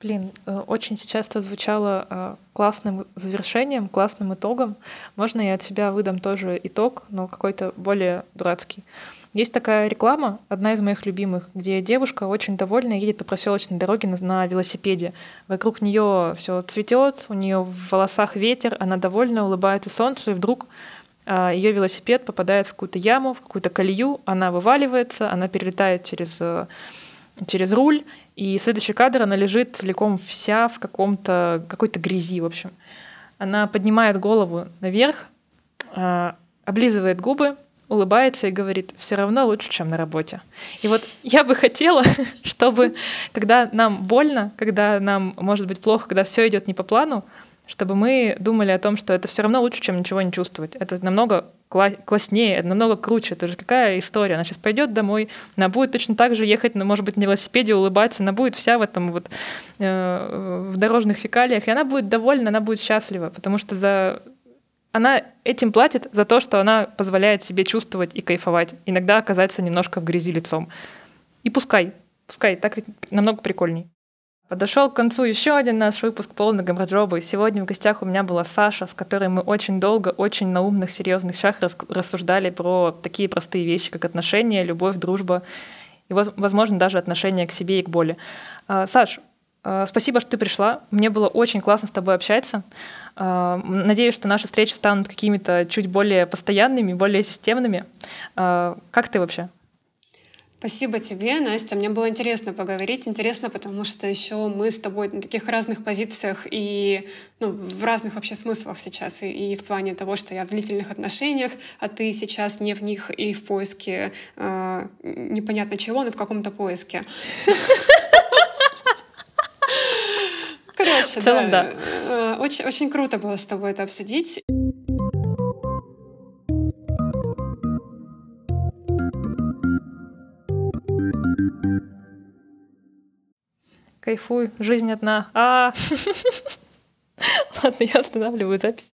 Блин, э, очень сейчас это звучало э, классным завершением, классным итогом. Можно я от себя выдам тоже итог, но какой-то более дурацкий. Есть такая реклама, одна из моих любимых, где девушка очень довольна едет по проселочной дороге на, на велосипеде. Вокруг нее все цветет, у нее в волосах ветер, она довольна, улыбается солнцу, и вдруг ее велосипед попадает в какую-то яму, в какую-то колею, она вываливается, она перелетает через, через руль, и следующий кадр, она лежит целиком вся в каком-то, какой-то грязи, в общем. Она поднимает голову наверх, а, облизывает губы, улыбается и говорит, все равно лучше, чем на работе. И вот я бы хотела, чтобы, когда нам больно, когда нам может быть плохо, когда все идет не по плану, чтобы мы думали о том, что это все равно лучше, чем ничего не чувствовать. Это намного кла- класснее, это намного круче. Это же какая история. Она сейчас пойдет домой, она будет точно так же ехать, на, может быть, на велосипеде, улыбаться, она будет вся в этом вот э, в дорожных фекалиях, и она будет довольна, она будет счастлива, потому что за она этим платит за то, что она позволяет себе чувствовать и кайфовать, иногда оказаться немножко в грязи лицом. И пускай, пускай, так ведь намного прикольней. Подошел к концу еще один наш выпуск полный гамбарджоба. И сегодня в гостях у меня была Саша, с которой мы очень долго, очень на умных, серьезных шах рассуждали про такие простые вещи, как отношения, любовь, дружба и, возможно, даже отношения к себе и к боли. А, Саш, а, спасибо, что ты пришла. Мне было очень классно с тобой общаться. А, надеюсь, что наши встречи станут какими-то чуть более постоянными, более системными. Как ты вообще? Спасибо тебе, Настя. Мне было интересно поговорить. Интересно, потому что еще мы с тобой на таких разных позициях и ну, в разных вообще смыслах сейчас. И, и в плане того, что я в длительных отношениях, а ты сейчас не в них и в поиске э, непонятно чего, но в каком-то поиске. Короче, в целом, да. Э, очень, очень круто было с тобой это обсудить. Кайфуй, жизнь одна. А, ладно, я останавливаю запись.